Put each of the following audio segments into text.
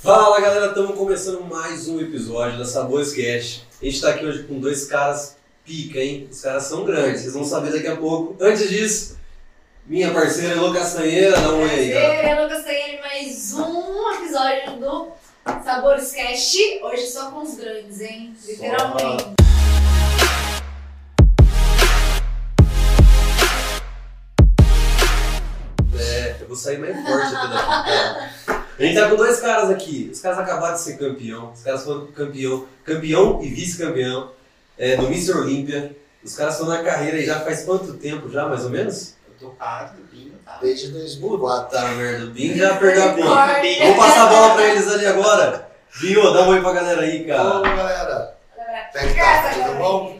Fala galera, estamos começando mais um episódio da Sabores Cast. A gente está aqui hoje com dois caras pica, hein? Os caras são grandes, vocês vão saber daqui a pouco. Antes disso, minha parceira Elô Castanheira, dá um oi aí. Prazer, Ana Castanheira, mais um episódio do Sabores Cast. Hoje só com os grandes, hein? Literalmente. É, eu vou sair mais forte até daqui. A gente tá com dois caras aqui. Os caras acabaram de ser campeão. Os caras foram campeão, campeão e vice-campeão é, do Mr. Olímpia. Os caras estão na carreira aí já faz quanto tempo já, mais ou menos? Eu tô parado do bingo, tá? Desde 2004. Tá, merda. O Bim já perdeu a conta. Vamos passar a bola pra eles ali agora. Binho, dá um oi pra galera aí, cara. galera. Olha Como é que tá? Tudo galera. bom?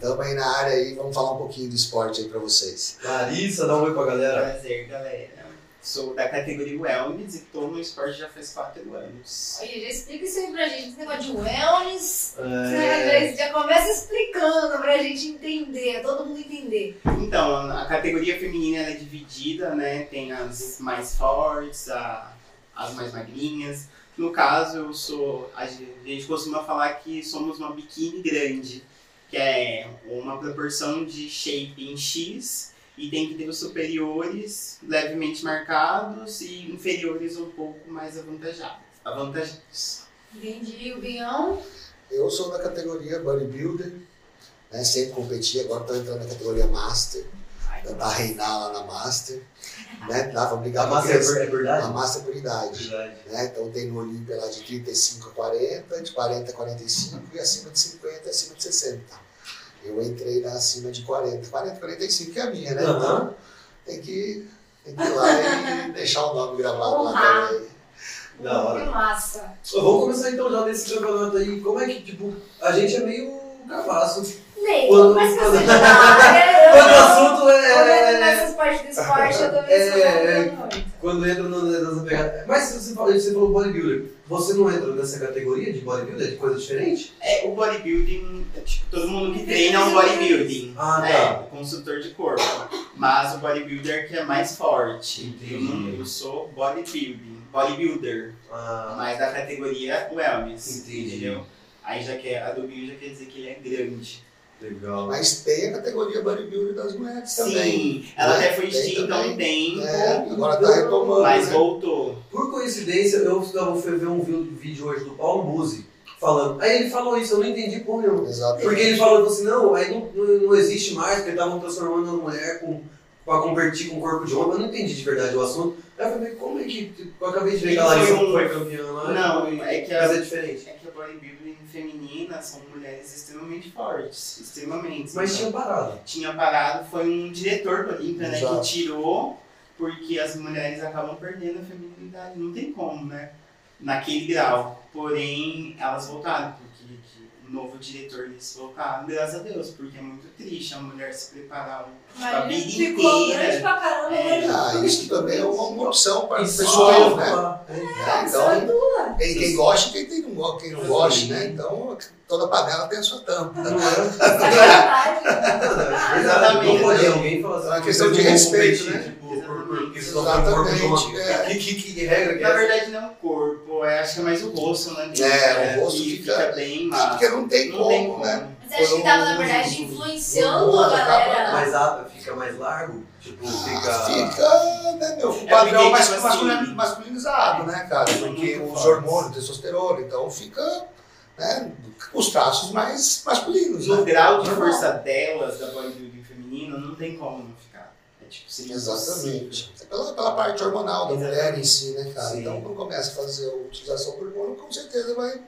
Tamo aí na área aí, vamos falar um pouquinho do esporte aí pra vocês. Larissa, dá um oi pra galera. Prazer, galera. Sou da categoria Wellness e tô no esporte já faz 4 anos. Olha, já explica isso aí pra gente, esse negócio de wellness. É, Já começa explicando pra gente entender, todo mundo entender. Então, a categoria feminina é dividida, né? Tem as mais fortes, a- as mais magrinhas. No caso, eu sou. A gente costuma falar que somos uma biquíni grande, que é uma proporção de shape em X. E tem que ter os superiores levemente marcados e inferiores um pouco mais avantajados. avantajados. Entendi, o Binhão. Eu sou da categoria bodybuilder, né? Sempre competi, agora tô entrando na categoria master, tentar reinar lá na master, né? Dá pra A brigar com massa é aqueles- ver- é verdade? a master por idade. Verdade. Né? Então tem no Olímpia lá de 35 a 40, de 40 a 45 e acima de 50 e acima de 60. Eu entrei na acima de 40, 40, 45 que é a minha, né? Aham. Então tem que, tem que ir lá e deixar o nome gravado lá também. Da hora. Que massa. Vamos começar então já nesse campeonato aí. Como é que, tipo, a gente é meio cavaço. Nem, Quando- mas quando- Quando o eu- assunto Quando entra é. nessas partes do esporte, eu também sou É, muito. Quando entra no- nessa pegada. Mas você falou, você falou bodybuilder. Você não entra nessa categoria de bodybuilder, de coisa diferente? É, o bodybuilding, é, tipo, todo mundo que treina é um bodybuilding. Ah, né? tá. Construtor de corpo. Mas o bodybuilder que é mais forte. Entendi. Eu, não, eu sou bodybuilding. Bodybuilder. Ah, Mas da categoria wellness. Entendi. Entendeu? Aí já quer, a do Bill já quer dizer que ele é grande. Legal. Mas tem a categoria bodybuilder das mulheres também. Sim, ela Né? até foi extinta há um também. tempo, É, agora tá retomando. mas né? voltou. Por coincidência, eu eu fui ver um vídeo hoje do Paulo Musi falando. Aí ele falou isso, eu não entendi por nenhum. Exatamente. Porque ele falou assim, não, aí não, não, não existe mais, porque estavam transformando a mulher com, pra convertir com corpo de homem. Eu não entendi de verdade o assunto. Aí eu falei, como é que. tipo, Eu acabei de ver que a Foi Larissa um- foi campeã lá. Não, é que a, Mas é diferente. é que a bodybuilding feminina são mulheres extremamente fortes. Extremamente. Mas Então, tinha parado. tinha parado, foi um diretor do Olímpia, né, que tirou, porque as mulheres acabam perdendo a feminilidade. Não tem como, né? Naquele grau. Porém, elas voltaram, novo diretor eles voltaram, graças a Deus, porque é muito triste a mulher se preparar tipo, a Mas vida ficou grande inteira. pra caramba, É. né? Ah, isso também é uma, uma opção para o pessoal, né? É. É, é Então, tem quem gosta e quem, tem, não, go- quem não gosta, né? Então, toda panela tem a sua tampa. Não é? Sacanagem. Exatamente. Não pode né? alguém falar assim. É uma questão de respeito, né? Tipo, Exatamente. uma. é. Que, regra que é Na verdade, não é o corpo, é, acho que é mais o rosto, né? É, o rosto que fica- bem Ah, massa. porque não tem Não como, tem como. né? Você acha que tava, na verdade, influenciando a galera? Mas ah, fica mais largo? Tipo, fica. Ah, Fica, né, meu, o É padrão porque, mais tipo masculin- assim, masculinizado, né, cara? Porque muito os hormônios, testosterona, então fica, né, os traços mais masculinos, No né? grau de força delas, da bodybuilding feminino, não tem como tipo, seria Exatamente. É pela, pela parte hormonal da mulher em si, né, cara? Sim. Então, quando começa a fazer a utilização do hormônio, com certeza vai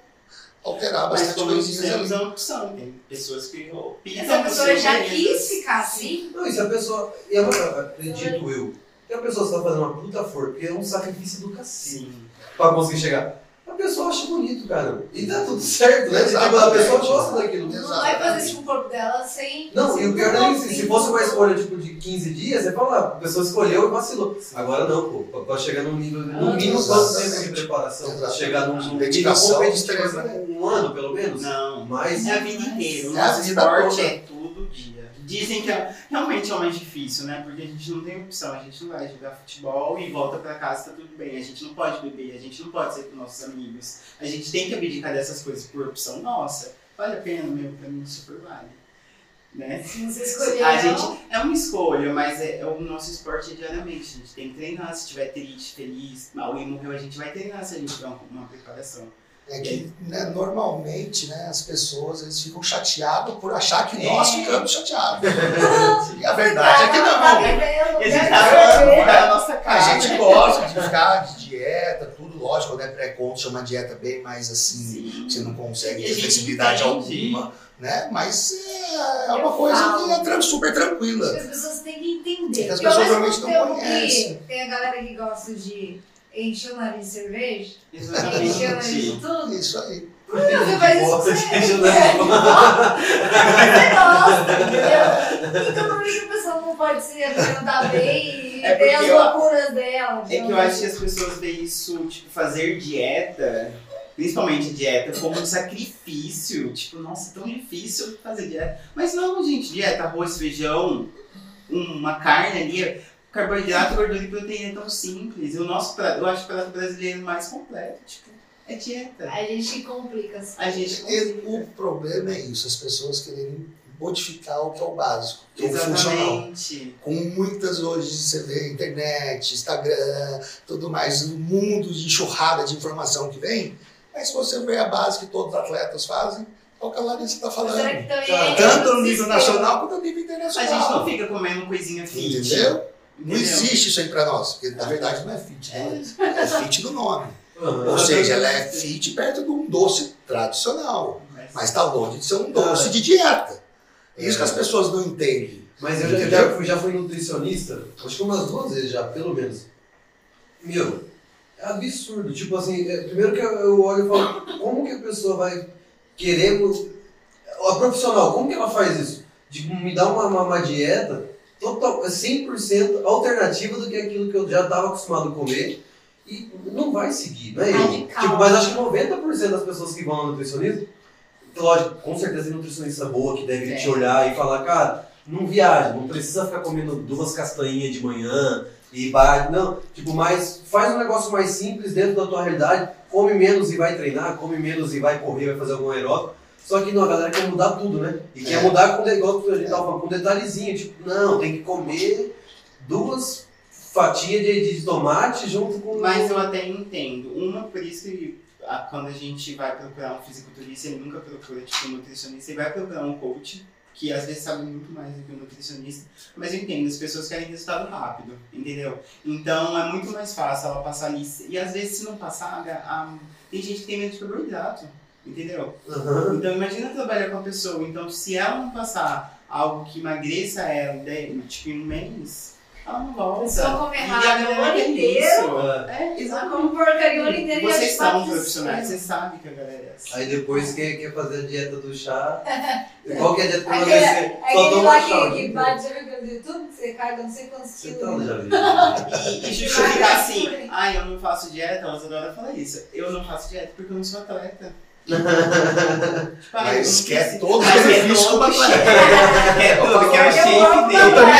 alterar Mas bastante como nós coisinhas ali. opção. Tem pessoas que optam Essa pessoa já quis ficar assim? Não, e se a pessoa. Eu acredito eu. Que a pessoa está fazendo uma puta força, porque é um sacrifício do cacete pra conseguir chegar. A pessoa acha bonito, cara. E tá tudo certo, né? Tipo, a pessoa gosta daquilo. Não vai fazer isso com o corpo dela sem. Não, e o pior é isso, se fosse uma escolha tipo, de 15 dias, você fala, ah, a pessoa escolheu e vacilou. Agora não, pô, pra- chegar num nível, no Ah, mínimo quanto tempo de preparação? Pra chegar num, nível competitivo, extrema, né? um ano pelo menos? Não. Mas É a vida inteira. É a vida esporte é. Dizem que é, realmente é o mais difícil, né? Porque a gente não tem opção, a gente não vai jogar futebol e volta pra casa tá tudo bem. A gente não pode beber, a gente não pode sair com nossos amigos. A gente tem que abdicar dessas coisas por opção nossa. Vale a pena, meu, pra mim super vale. Né? Se você escolher, A gente é uma escolha, mas é, é o nosso esporte diariamente. A gente tem que treinar. Se estiver triste, feliz, alguém morreu, a gente vai treinar se a gente tiver uma preparação. É que né, normalmente né, as pessoas eles ficam chateadas por achar que nós É. ficamos chateados. e a verdade é que Tá não. E a né? gente tá falando da nossa A gente gosta de ficar de dieta, tudo lógico, quando é pré-conto, é uma dieta bem mais assim, Sim. você não consegue a ter gente flexibilidade alguma, né? Mas é, é uma coisa falo. que é super tranquila. as pessoas têm que entender. As pessoas mesmo normalmente não conhecem. tem a galera que gosta de encher o nariz de cerveja, encher o nariz de Exatamente. tudo. Isso aí. Você faz isso você. É, gosta, entendeu? Então por que que a pessoa não pode se alimentar bem e É ter as eu- loucuras dela? É que eu acho que as pessoas veem isso, tipo, fazer dieta, principalmente dieta, como um sacrifício. Tipo, nossa, é tão difícil fazer dieta. Mas não, gente, dieta, arroz, feijão, uma carne ali, carboidrato, gordura e proteína é tão simples. E o nosso prato, eu acho o prato brasileiro mais completo, tipo, é dieta. A gente complica as A gente E o problema é isso, as pessoas quererem modificar o que é o básico, que é o funcional. Com muitas hoje você vê internet, Instagram, tudo mais, um mundo de enxurrada de informação que vem. Mas se você vê a base que todos os atletas fazem, é o que a Larissa está falando. Tá. é Tanto no nível nacional quanto no nível A internacional. gente não fica comendo coisinha fit. Entendeu? Não existe isso aí pra nós, porque na verdade não é fit, né? é fit do nome. Aham. Ou seja, ela é fit perto de um doce tradicional, mas está longe de ser um doce de dieta. É isso que as pessoas não entendem. Mas eu já, já, fui, já fui nutricionista, acho que umas duas vezes já, pelo menos. Meu, é absurdo. Tipo assim, é, primeiro que eu, eu olho e falo, como que a pessoa vai querer. A profissional, como que ela faz isso? De me dar uma, uma, uma dieta total, 100% alternativa do que aquilo que eu já estava acostumado a comer e não vai seguir, não é. Radical. Tipo, mas acho que 90% das pessoas que vão ao nutricionista, lógico, com certeza nutricionista boa que deve Tem. te olhar e falar, cara, não viaja, não precisa ficar comendo duas castanhinhas de manhã e vai. Não, tipo, mas faz um negócio mais simples dentro da tua realidade, come menos e vai treinar, come menos e vai correr, vai fazer algum aeróbico. Só que não, a galera quer mudar tudo, né? E quer É. mudar com negócio, a gente tava falando, com detalhezinho, tipo, não, tem que comer duas fatias de, de tomate junto com. Mas eu até entendo. Uma, por isso que a- quando a gente vai procurar um fisiculturista, ele nunca procura tipo, um nutricionista, ele vai procurar um coach, que às vezes sabe muito mais do que um nutricionista. Mas eu entendo, as pessoas querem resultado rápido, entendeu? Então é muito mais fácil ela passar ali. E às vezes, se não passar, a- a- tem gente que tem medo de carboidrato, entendeu? Aham. Então imagina trabalhar com a pessoa. Então se ela não passar algo que emagreça ela de- tipo, em um mês, ela não volta. Só come E a errado galera o ano inteiro. isso. É. É, Só exatamente. come porcaria o ano inteiro Vocês são profissionais, vocês sabem que a galera é assim. Aí depois quer, quer fazer a dieta do chá. Qual que é a dieta pra Aquele, emagrecer? Só aquele toma chá. que, o dia que bate, já viu aquele do YouTube? Você carga não sei quantos Você quilos. né? já vi. E, e justificar assim, ai, eu não faço dieta, elas adoram falar isso. Eu não faço dieta porque eu não sou atleta. Mas quer preciso- todo o é benefício todo como atleta. É tudo é o Eu shape dele. também.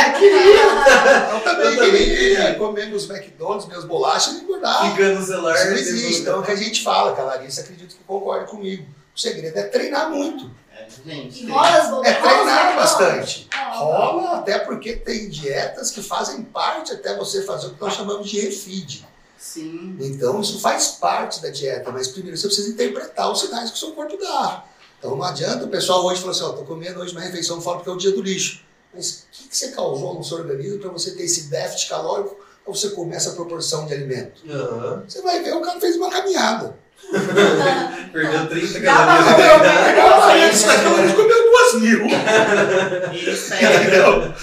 Eu também Eu também queria queria. comer meus McDonald's, minhas bolachas e engordar. Fica no celular. Isso não tem existe. Então é o que a gente fala, que a Larissa acredito que concorda comigo. O segredo é treinar muito. É, gente, rola as bombas. É treinar bastante. Rola. Rola, até porque tem dietas que fazem parte até você fazer o que nós chamamos de refeed. Sim. Então isso faz parte da dieta, mas primeiro você precisa interpretar os sinais que o seu corpo dá. Então não adianta o pessoal hoje falar assim, ó, tô comendo hoje uma refeição fora porque é o dia do lixo. Mas o que, que você causou no seu organismo para você ter esse déficit calórico para você comer essa proporção de alimento? Aham. Você vai ver, o cara fez uma caminhada. Perdeu 30 Dá pra calorias. comer o? Pegou 40 calorias, comeu duas mil. Eles pegam Entendeu?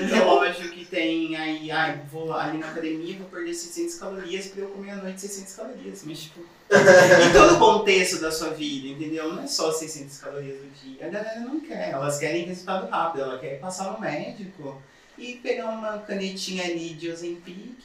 um relógio que tem aí, ai, vou ali na academia, vou perder 600 calorias pra eu comer à noite 600 calorias. Mas, tipo, em todo o contexto da sua vida, entendeu? Não é só 600 calorias do dia. A galera não quer, elas querem resultado rápido, ela quer passar no médico e pegar uma canetinha ali de Ozempic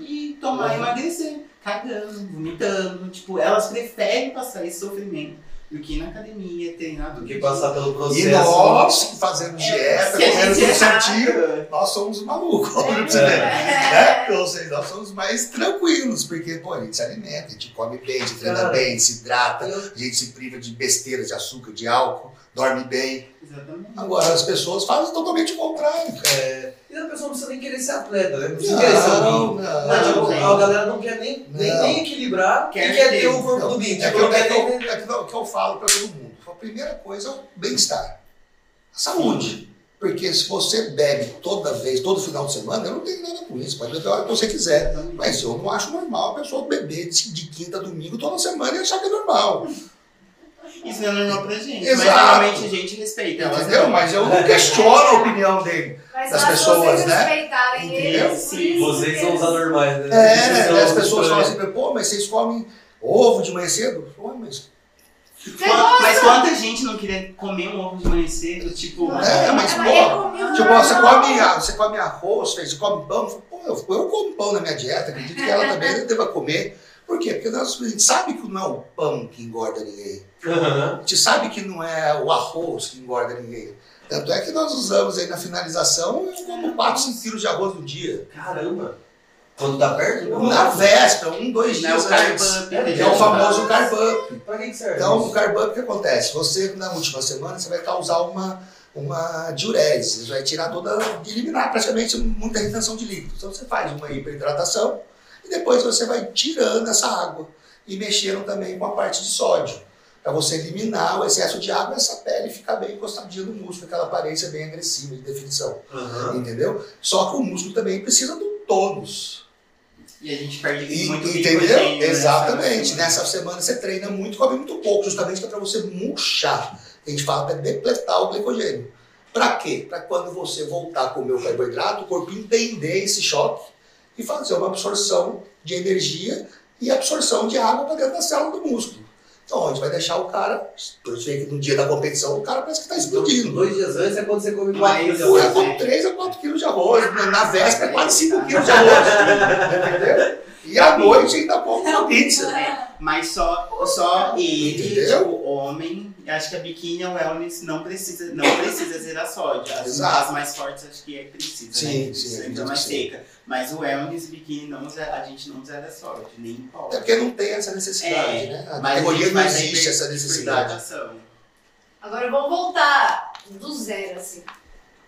e tomar e Uhum. emagrecer, cagando, vomitando. Tipo, elas preferem passar esse sofrimento do que ir na academia, treinar Do que passar pelo E processo. nós, que fazemos dieta, Se a comendo tudo certinho, nós somos malucos, pra você É. Né? Ou seja, nós somos mais tranquilos, porque pô, a gente se alimenta, a gente come bem, a gente treina bem, a gente se hidrata, a gente se priva de besteira, de açúcar, de álcool, dorme bem. Exatamente. Agora, as pessoas fazem totalmente o contrário. É, e a pessoa não precisa nem querer ser atleta, né? Não Não, precisa querer ser não, não. Mas, tipo, não. a galera não quer nem, nem, Não. nem equilibrar Quer e quer ter. o corpo do Binho. É que, eu, não é, que eu, é que eu- que eu falo para todo mundo. A primeira coisa é o bem-estar. A saúde. Porque se você bebe toda vez, todo final de semana, eu não tenho nada com isso. Pode beber a hora que você quiser. Mas eu não acho normal a pessoa beber de, de quinta a domingo toda semana e achar que é normal. Isso não é normal pra gente. Exato. Mas normalmente a gente respeita. elas Entendeu? não. Mas eu não questiono a opinião dele. Mas das pessoas, né? respeitarem Entendeu? eles, por Sim, Vocês são os anormais, né? É, são as pessoas falam assim, pô, mas vocês comem ovo de manhã cedo? Pô, mas. Mas quanta gente não queria comer um ovo de manhã cedo, tipo. É, mas, É, pô, Tipo, você come, você come arroz, você come pão. Pô, eu, eu como pão na minha dieta, acredito que ela também deva comer. Por quê? Porque nós, a gente sabe que não é o pão que engorda ninguém. Aham. A gente sabe que não é o arroz que engorda ninguém. Tanto é que nós usamos aí na finalização, eu como 4, 5 quilos de arroz no dia. Caramba. Quando tá perto? Não. Na véspera, um, dois Não é dias o carb antes. É, né, É o famoso carb up. Pra que que serve? Então, o isso? carb up, o que acontece? Você, na última semana, você vai causar uma, uma diurese. Você vai tirar toda, eliminar praticamente muita retenção de líquido. Então, você faz uma hiperidratação e depois você vai tirando essa água e mexendo também com a parte de sódio. Para você eliminar o excesso de água essa pele ficar bem encostadinha no músculo, aquela aparência bem agressiva de definição. Aham. Entendeu? Só que o músculo também precisa do tônus. E a gente perde E- muito entendeu? né, Exatamente. sabe? Nessa semana você treina muito, come muito pouco, justamente que é para você murchar. A gente fala para depletar o glicogênio. Para quê? Para quando você voltar a comer o carboidrato, o corpo entender esse choque e fazer uma absorção de energia e absorção de água para dentro da célula do músculo. Então, a gente vai deixar o cara, por isso que no dia da competição, o cara parece que está explodindo. Dois dias antes é quando você come Mas- quatro quilos de Pô, arroz. é com 3 a 4 quilos de arroz, na- véspera é quase 5 quilos de arroz. Entendeu? E à noite ainda come uma pizza. Mas só, só ele, Entendeu? tipo, homem, acho que a biquíni e a wellness não precisa, não precisa zerar sódio. As, as mais fortes acho que é precisa, Sim, né? sim, Sempre acredito mais seca. Mas o wellness e biquíni não zera, a gente não zera sódio, nem pode. Até porque não tem essa necessidade, É, né? A Mas a categoria gente não a existe essa necessidade. Agora vamos voltar do zero, assim.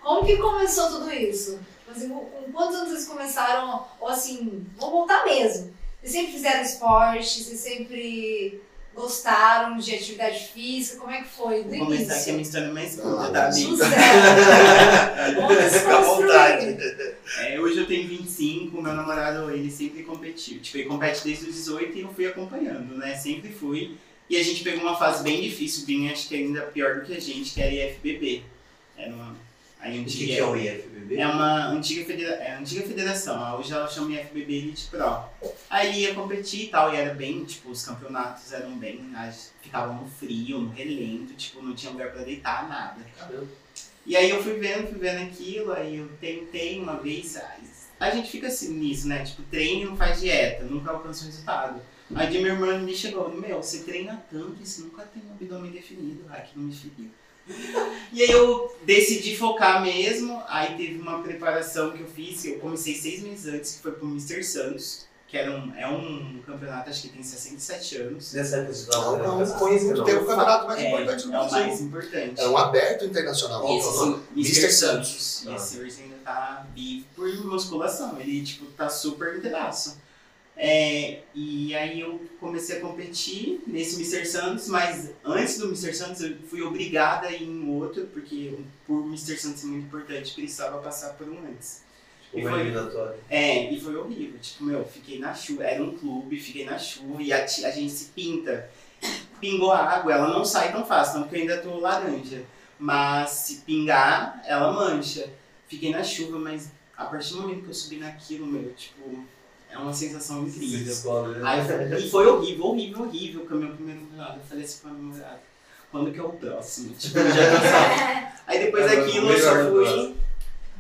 Como que começou tudo isso? Assim, com com quantos anos vocês começaram? Ou assim, vamos voltar mesmo. Vocês sempre fizeram esporte? Vocês sempre gostaram de atividade física? Como é que foi? Do Vou começar aqui a início. minha história mais curta, tá, amigo? Fica à vontade. É, hoje eu tenho 25, meu namorado, ele sempre competiu. Tipo, ele compete desde os 18 e eu fui acompanhando, né? Sempre fui. E a gente pegou uma fase bem difícil, Binho acho que ainda pior do que a gente, que era IFBB. Era uma... A O que, que é o IFBB? é uma antiga, federa... é antiga federação, hoje ela chama IFBB Elite Pro. Aí ia competir e tal, e era bem, tipo, os campeonatos eram bem, ficavam no frio, no relento, tipo, não tinha lugar pra deitar, nada. Caramba. E aí eu fui vendo, fui vendo aquilo, aí eu tentei uma vez, a gente fica assim nisso, né? Tipo, treina e não faz dieta, nunca alcança o resultado. Aí minha irmã me chegou, meu, você treina tanto e você nunca tem um abdômen definido, aqui não me feriu. E aí eu decidi focar mesmo, aí teve uma preparação que eu fiz, eu comecei seis meses antes, que foi pro Mr. Santos, que era um, é um campeonato, acho que tem 67 anos. Nessa época você Não, não, foi muito tempo o campeonato mais É, importante do é o mais Brasil. importante. É um aberto internacional. E esse, sim, Mr. Mr. Santos. Santos. Ah. Esse hoje ainda tá vivo por musculação. Ele, tipo, tá super inteiraço. É, e aí eu comecei a competir nesse Mr. Santos, mas antes do Mr. Santos eu fui obrigada a ir em outro, porque por Mr. Santos ser muito importante, precisava passar por um antes. Tipo, E foi-. É, e foi horrível. Tipo, meu, fiquei na chuva. Era um clube, fiquei na chuva e a, a gente se pinta. Pingou a água, ela não sai tão fácil, não porque eu ainda tô laranja. Mas se pingar, ela mancha. Fiquei na chuva, mas a partir do momento que eu subi naquilo, meu, tipo, é uma sensação Você incrível. descobre, né? Aí e foi horrível, horrível, horrível com o meu primeiro namorado. Eu falei assim pra minha namorada, quando que é o próximo? Tipo, eu já cansava. Aí depois daquilo o eu só fui.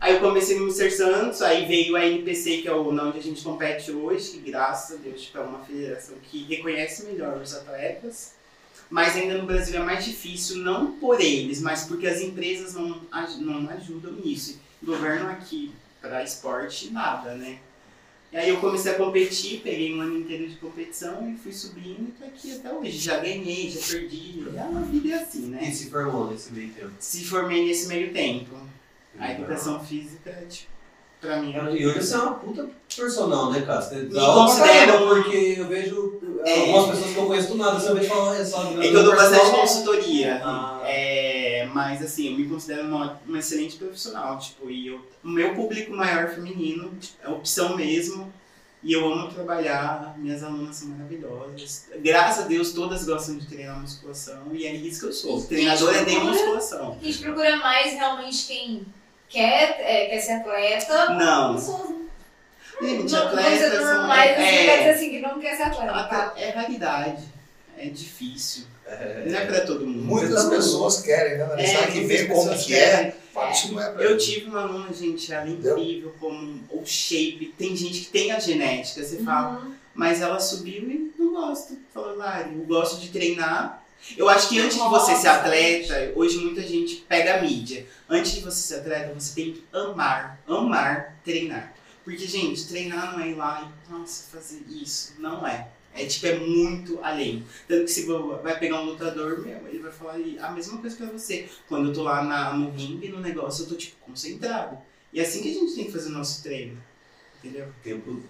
Aí eu comecei no Mr. Santos, aí veio a NPC, que é o onde a gente compete hoje, que graças a Deus tipo, é uma federação que reconhece melhor os atletas. Mas ainda no Brasil é mais difícil, não por eles, mas porque as empresas não, não ajudam nisso. O governo aqui, para esporte, nada, né? E aí eu comecei a competir, peguei um ano inteiro de competição e fui subindo e tô aqui até hoje. Já ganhei, já perdi. É uma vida assim, E né? se formou nesse meio tempo. Se formei nesse meio tempo. A educação física, tipo, pra mim Cara, E hoje você é uma puta personal, né, cara? Você dá considero porque eu vejo É. algumas pessoas que eu conheço do nada, você vê falar, é só É que eu dou bastante consultoria. Ah. É, mas assim, eu me considero uma, uma excelente profissional. Tipo, e eu, o meu público maior é feminino, tipo, é opção mesmo. E eu amo trabalhar, minhas alunas são maravilhosas. Graças a Deus, todas gostam de treinar musculação e é isso que eu sou. Treinadora de musculação. A gente procura mais realmente quem quer, é, quer ser atleta. Não. Gente, não, atletas são- assim, é- quer dizer assim, que não quer ser atleta. tá? É raridade. É difícil. É. Não é pra todo mundo. Muitas tá pessoas querem, né? É, será que vê como que é? querem. Fala, isso não é pra Eu mim. tive uma aluna, gente, ela é incrível, como o shape. Tem gente que tem a genética, você fala, Uhum. mas ela subiu e não gosta. Falou, Lari, eu gosto de treinar. Eu acho que antes de você ser atleta, hoje muita gente pega a mídia. Antes de você ser atleta, você tem que amar, amar treinar. Porque, gente, treinar não é ir lá e, nossa, fazer isso. Não é. É tipo, é muito além. Tanto que se você vai pegar um lutador, meu, ele vai falar a mesma coisa pra você. Quando eu tô lá na, no ringue, no negócio, eu tô, tipo, concentrado. E é assim que a gente tem que fazer o nosso treino. Entendeu? Tempo.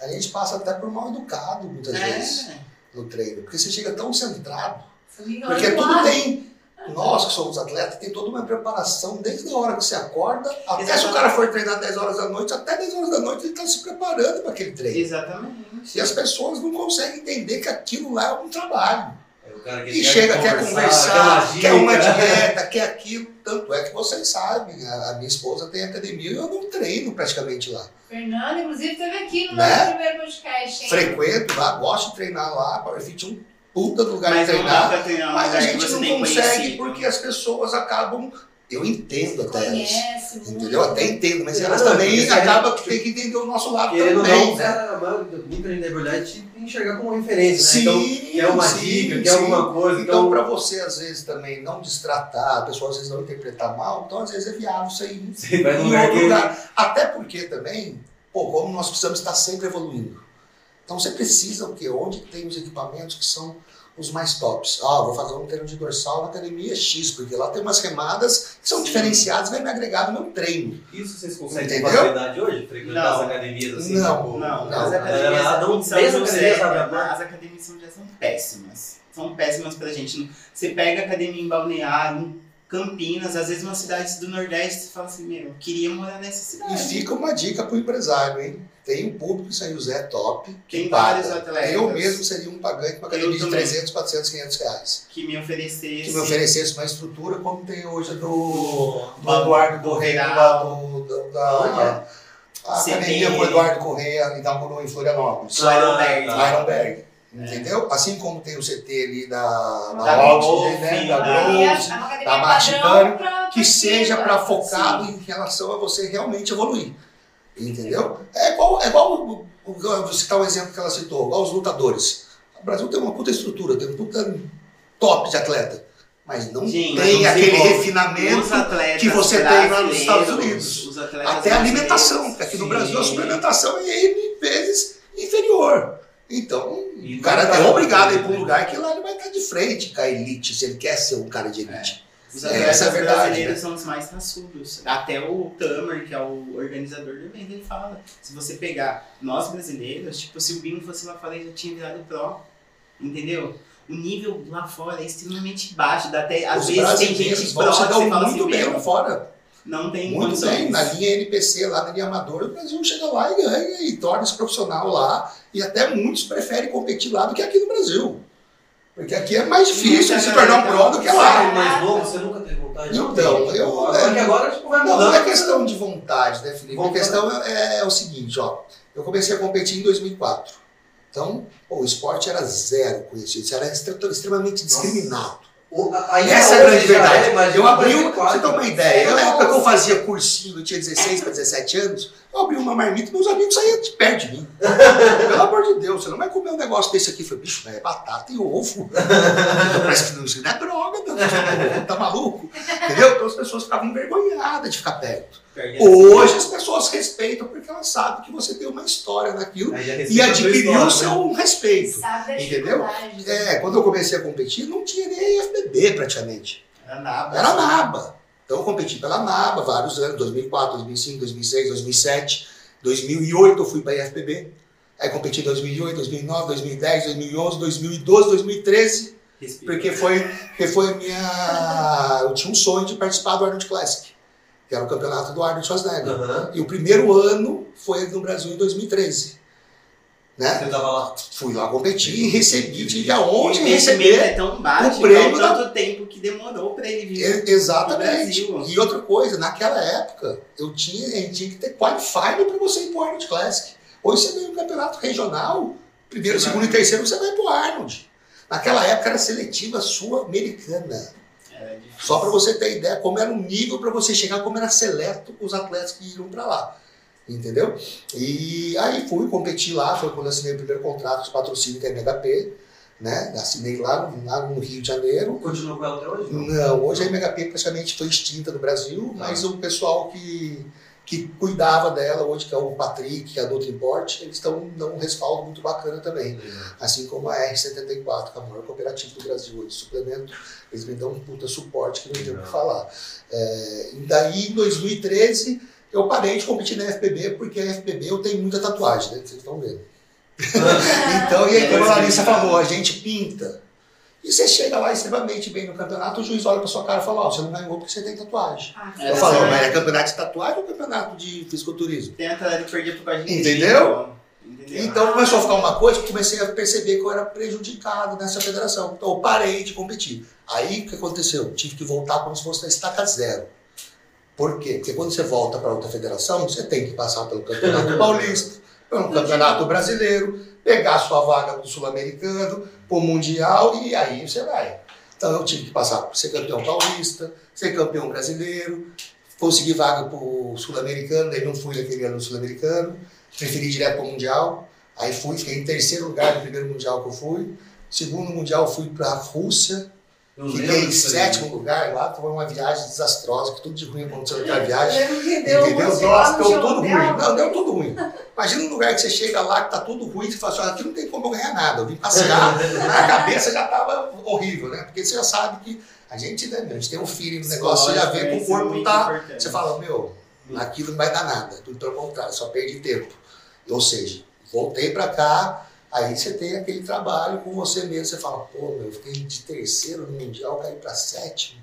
A gente passa até por mal educado muitas vezes É. no treino. Porque você chega tão centrado. Porque tudo tem. Nós que somos atletas, tem toda uma preparação desde a hora que você acorda, até se o Exatamente. cara for treinar 10 horas da noite, até 10 horas da noite ele está se preparando para aquele treino. Exatamente. E as pessoas não conseguem entender que aquilo lá é um trabalho. Aí o cara quer E chega, quer conversar, quer uma dieta, quer aquilo. Tanto é que vocês sabem, a minha esposa tem academia e eu não treino praticamente lá. Fernanda, inclusive, esteve aqui no Né? nosso primeiro podcast, hein? Frequento lá, gosto de treinar lá, Powerfit é um puta lugar Mas de treinar. pra treinar um Mas a gente não consegue conhecido. porque as pessoas acabam. Eu entendo até isso. Muito. Entendeu? Até entendo, mas elas também isso aí, acabam que tem que entender o nosso lado Querendo também, não, né? a muita gente, na verdade, te enxergar como referência, Sim, né? Então, quer uma sim, dica, quer sim. alguma coisa. Então, Então, para você, às vezes, também não destratar, a pessoa às vezes não interpretar mal, então às vezes é viável você ir você vai em num lugar lugar. Até porque também, pô, como nós precisamos estar sempre evoluindo. Então você precisa o quê? Onde tem os equipamentos que são os mais tops? Ah, vou fazer um treino de dorsal na academia X, porque lá tem umas remadas que são Sim. diferenciadas, vai me agregar no meu treino. Isso vocês conseguem ter Entendeu? facilidade hoje? Frequentar Não. as academias assim? Não, tipo, Não, Não, as academias em São a parte? as academias em São José são péssimas. São péssimas pra gente. Você pega a academia em Balneário, em Campinas, às vezes umas cidades do Nordeste, você fala assim, meu, eu queria morar nessa E cidade. fica uma dica pro empresário, hein? Tem um público em São José top. que Tem vários atletas Eu mesmo seria um pagante para uma academia de também. 300, 400, 500 reais. que me oferecesse. Que me oferecesse uma estrutura como tem hoje a do, do Do- Eduardo do Correia, do, do- da, é? a academia com o Eduardo Correia inaugurou em Florianópolis. Do Ironberg. Ah, Ironberg. Entendeu? Assim como tem o CT ali da, Da da Oxygen, né? da Da É Growth, academia da pra- que seja para focado em relação a você realmente evoluir. Entendeu? É igual, é igual vou citar um exemplo que ela citou, igual os lutadores. O Brasil tem uma puta estrutura, tem um puta top de atleta, mas não Gente, tem não aquele desenvolve. refinamento, que você tem lá nos Estados Unidos. Até a alimentação, porque aqui no sim. Brasil a suplementação é N vezes inferior. Então, E o cara é obrigado a ir para um lugar que lá ele vai estar de frente com a elite, se ele quer ser um cara de elite. Os É, atletas é a verdade, brasileiros né? são os mais raçudos. Até o Tamer, que é o organizador do evento, ele fala: se você pegar nós brasileiros, tipo, se o Bino fosse lá fora, ele já tinha virado pro. Entendeu? O nível lá fora é extremamente baixo. Dá até, às Os vezes tem gente se que você fala muito assim, bem lá fora. não tem Muito condições. bem, na linha NPC, lá na linha amadora, o Brasil chega lá e ganha e torna-se profissional lá. E até muitos preferem competir lá do que aqui no Brasil. Porque aqui é mais difícil de se tornar um pro do que Você lá. é mais novo, você nunca teve vontade Então, tem, eu- Agora é- que agora tipo, vai Não, mudando. não é questão de vontade, né, Felipe? Vontade. A questão é, é o seguinte, ó. Eu comecei a competir em 2004. Então, pô, o esporte era zero conhecido, isso era extre- extremamente discriminado. O- a- ainda Essa é a grande já verdade. é, eu abri, um- 2004. você tem uma ideia, na época que eu fazia cursinho, eu tinha 16 para 17 anos, eu abri uma marmita, meus amigos saíam de perto de mim. Pelo amor de Deus, você não vai comer um negócio desse aqui. Eu falei, bicho, é batata e ovo. Parece que não, isso não é droga, não. tá maluco? Entendeu? Então as pessoas ficavam envergonhadas de ficar perto. Hoje as pessoas respeitam porque elas sabem que você tem uma história naquilo e adquiriu o história, né? seu respeito. Sabe Entendeu? É, quando eu comecei a competir, não tinha nem FBB praticamente. Era nada. Era NABA. Então eu competi pela NABA vários anos, 2004, 2005, 2006, 2007, 2008 eu fui para a IFBB. Aí competi em 2008, 2009, 2010, 2011, 2012, 2013, Respira. porque foi, porque foi a minha... Eu tinha um sonho de participar do Arnold Classic, que era o campeonato do Arnold Schwarzenegger. Aham. E o primeiro ano foi no Brasil em 2013. Né? Você tava lá. Fui lá competir e recebi, tive a O honra de investimento receber é tão baixo, o prêmio então da- tanto tempo que demorou pra ele vir. Exatamente. E outra coisa, naquela época, eu tinha, gente tinha que ter qualified para você ir pro Arnold Classic. Hoje você ganha um campeonato regional, primeiro, segundo e terceiro você vai pro Arnold. Naquela época era seletiva sul-americana. Só para você ter ideia como era o nível para você chegar, como era seleto os atletas que iam para lá. Entendeu? E aí fui competir lá, foi quando assinei o primeiro contrato de patrocínio com a MHP, né? Assinei lá, no- lá no Rio de Janeiro. Continuou com ela até hoje? não? Não, hoje a MHP praticamente foi extinta no Brasil, mas o pessoal que, que cuidava dela hoje, que é o Patrick, que é a Doutor Import, eles estão dando um respaldo muito bacana também. Assim como a R74, que é a maior cooperativa do Brasil hoje de suplemento, eles me dão um puta suporte que não tem o que falar. É, e daí, em 2013, eu parei de competir na FPB, porque a FPB eu tenho muita tatuagem, né? Vocês estão vendo. Então, e aí, como a Larissa falou, a gente pinta. E você chega lá extremamente bem no campeonato, o juiz olha pra sua cara e fala, ó, você não ganhou porque você tem tatuagem. Ah, É, Eu falo, essa- mas é campeonato de tatuagem ou campeonato de fisiculturismo? Tem atleta que perdia por causa de Entendeu? Entendeu? Então começou a ficar uma coisa que eu comecei a perceber que eu era prejudicado nessa federação. Então eu parei de competir. Aí o que aconteceu? Eu tive que voltar como se fosse na estaca zero. Por quê? Porque quando você volta para outra federação, você tem que passar pelo Campeonato Paulista, pelo Campeonato Brasileiro, pegar a sua vaga pro Sul-Americano, pro Mundial e aí você vai. Então eu tive que passar por ser campeão paulista, ser campeão brasileiro, conseguir vaga pro Sul-Americano, daí não fui naquele ano no Sul-Americano, preferi ir direto pro Mundial, aí fui, fiquei em terceiro lugar no primeiro Mundial que eu fui, segundo Mundial fui para a Rússia, Eu Fiquei em sétimo lugar lá, foi uma viagem desastrosa, que tudo de ruim aconteceu naquela viagem. Deu Entendeu? Nossa, deu tudo ruim. Não, deu tudo ruim. Imagina um lugar que você chega lá que tá tudo ruim, você fala assim, "Ah, aqui não tem como eu ganhar nada. Eu vim passear, a cabeça já tava horrível, né? Porque você já sabe que a gente, né, a gente tem um feeling no negócio, você já vê que o corpo tá. Você fala, meu, aquilo não vai dar nada. Tudo pelo contrário, só perde tempo. Ou seja, voltei pra cá, aí você tem aquele trabalho com você mesmo. Você fala, pô, meu, eu fiquei de terceiro no Mundial, caí pra sétimo.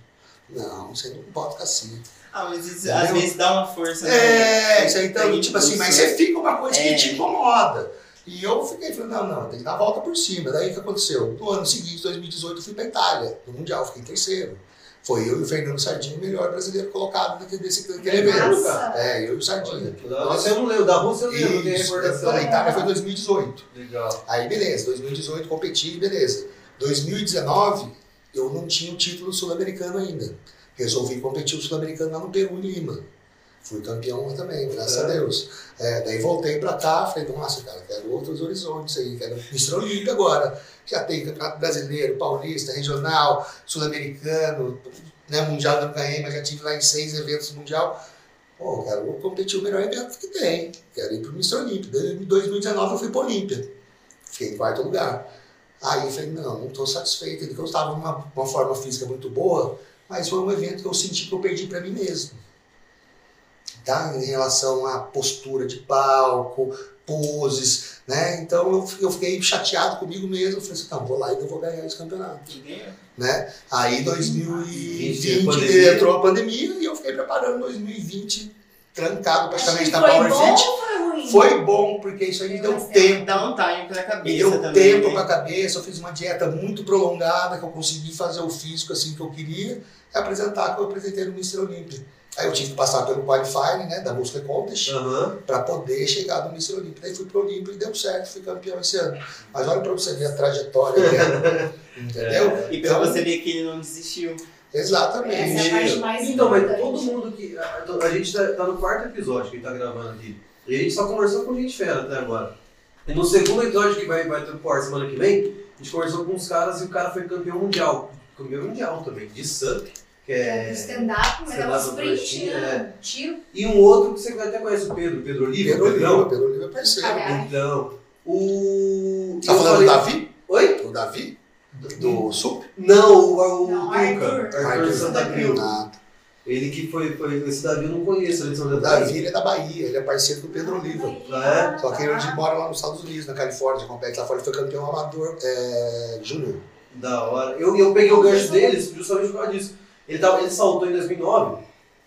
Não, você não pode ficar assim. Ah, mas isso, às vezes dá uma força. É, isso aí, então, Tem tipo assim, mas né? você fica uma coisa É. que te incomoda. E eu fiquei, falei, não, não, tem que dar a volta por cima. Daí o que aconteceu? No ano seguinte, 2018, eu fui pra Itália, no Mundial, fiquei em terceiro. Foi eu e o Fernando Sardinha, o melhor brasileiro colocado naquele, desse, evento. É, eu e o Sardinha. Da Rússia eu não lembro, da Rússia eu lembro, não tenho Isso, recordação. da Itália foi 2018. Legal. Aí beleza, 2018 competi, beleza. 2019 eu não tinha o título sul-americano ainda. Resolvi competir o sul-americano lá no Peru, em Lima. Fui campeão lá também, graças É. a Deus. É, daí voltei pra cá, falei, nossa, cara, quero outros horizontes aí, quero Mr. Olímpia agora. Já tem campeonato brasileiro, paulista, regional, sul-americano, né, mundial ganhei, mas já tive lá em seis eventos mundial. Pô, cara, vou competir o melhor evento que tem. Quero ir pro Mr. Olímpia. Em 2019 eu fui pro Olímpia. Fiquei em quarto lugar. Aí eu falei, não, não estou satisfeito, porque eu estava numa uma forma física muito boa, mas foi um evento que eu senti que eu perdi para mim mesmo. Tá? Em relação à postura de palco, poses, né? Então eu, eu fiquei chateado comigo mesmo, eu falei assim, não, vou lá e não vou ganhar esse campeonato. Né? Aí Veio a 2020 pandemia. entrou a pandemia e eu fiquei preparando 2020 trancado praticamente Foi na Power bom Fit. ou foi ruim? Foi bom, porque isso aí me deu tempo Dá um time pra cabeça me deu também. tempo né? para a cabeça, eu fiz uma dieta muito prolongada, que eu consegui fazer o físico assim que eu queria, e apresentar que eu apresentei no Mr. Olímpia. Aí eu tive que passar pelo qualifying, né, da música contest, Aham. para poder chegar no Mr. Olímpia. Daí fui pro Olímpia e deu certo, fui campeão esse ano. Mas olha para você ver a trajetória dele, entendeu? E pra você ver que ele não desistiu. Exatamente. Essa é a parte mais Então, mas todo mundo que. A, a gente tá, tá no quarto episódio que a gente tá gravando aqui. E a gente só conversou com gente fera até agora. E no segundo episódio que vai, vai ter por semana que vem, a gente conversou com uns caras e o cara foi campeão mundial. Campeão mundial também, de SUP, que É, é. stand-up, mas é um sprint, né? Tiro. E um outro que você até conhece o Pedro, Pedro Oliva. Pedro Pedrão. Oliva, Pedro Oliva é parceiro. Ah, Então, o. Tá falando falei- do Davi? Oi? O Davi? Do Sup? Não, o, o Não. Arthur. Arthur Santa Cruz. Ah, Ele que foi, foi. Esse Davi eu não conheço, ele é Detalhe. Davi ele é da Bahia, ele é parceiro do Pedro Oliva. Ah, Só que ele hoje mora lá nos Estados Unidos, na Califórnia, compete lá fora, ele foi campeão amador é, júnior. Da hora. Eu, eu peguei o gancho deles justamente por causa disso. Ele, tava, ele saltou em 2009,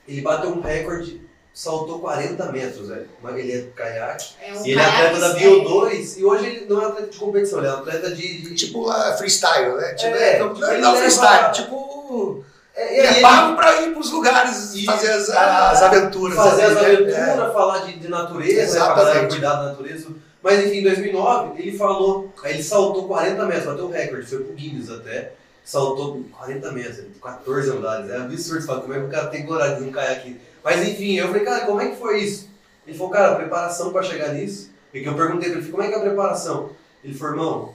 ele bateu um recorde, saltou 40 metros, velho. Mas Ele é caiaque. É um E ele é atleta da caiaque Bio2 e hoje ele não é atleta de competição, ele é atleta de. de... Tipo lá, freestyle, né? Tipo, É, é, não, tipo, ele não leva- freestyle, tipo. É, Ele é ele- pago pra ir pros lugares E- fazer as, as aventuras. fazer as ali, né? aventuras, falar de, de natureza, né, falar, cuidar da natureza. Mas enfim, em 2009, ele falou, aí ele saltou 40 metros, bateu o recorde, foi pro Guinness até, saltou 40 metros, 14 andares, é absurdo, você fala, como é que o cara tem coragem de não cair aqui? Mas enfim, eu falei, cara, como é que foi isso? Ele falou, cara, a preparação pra chegar nisso, e que eu perguntei pra ele, como é que é a preparação? Ele falou, irmão,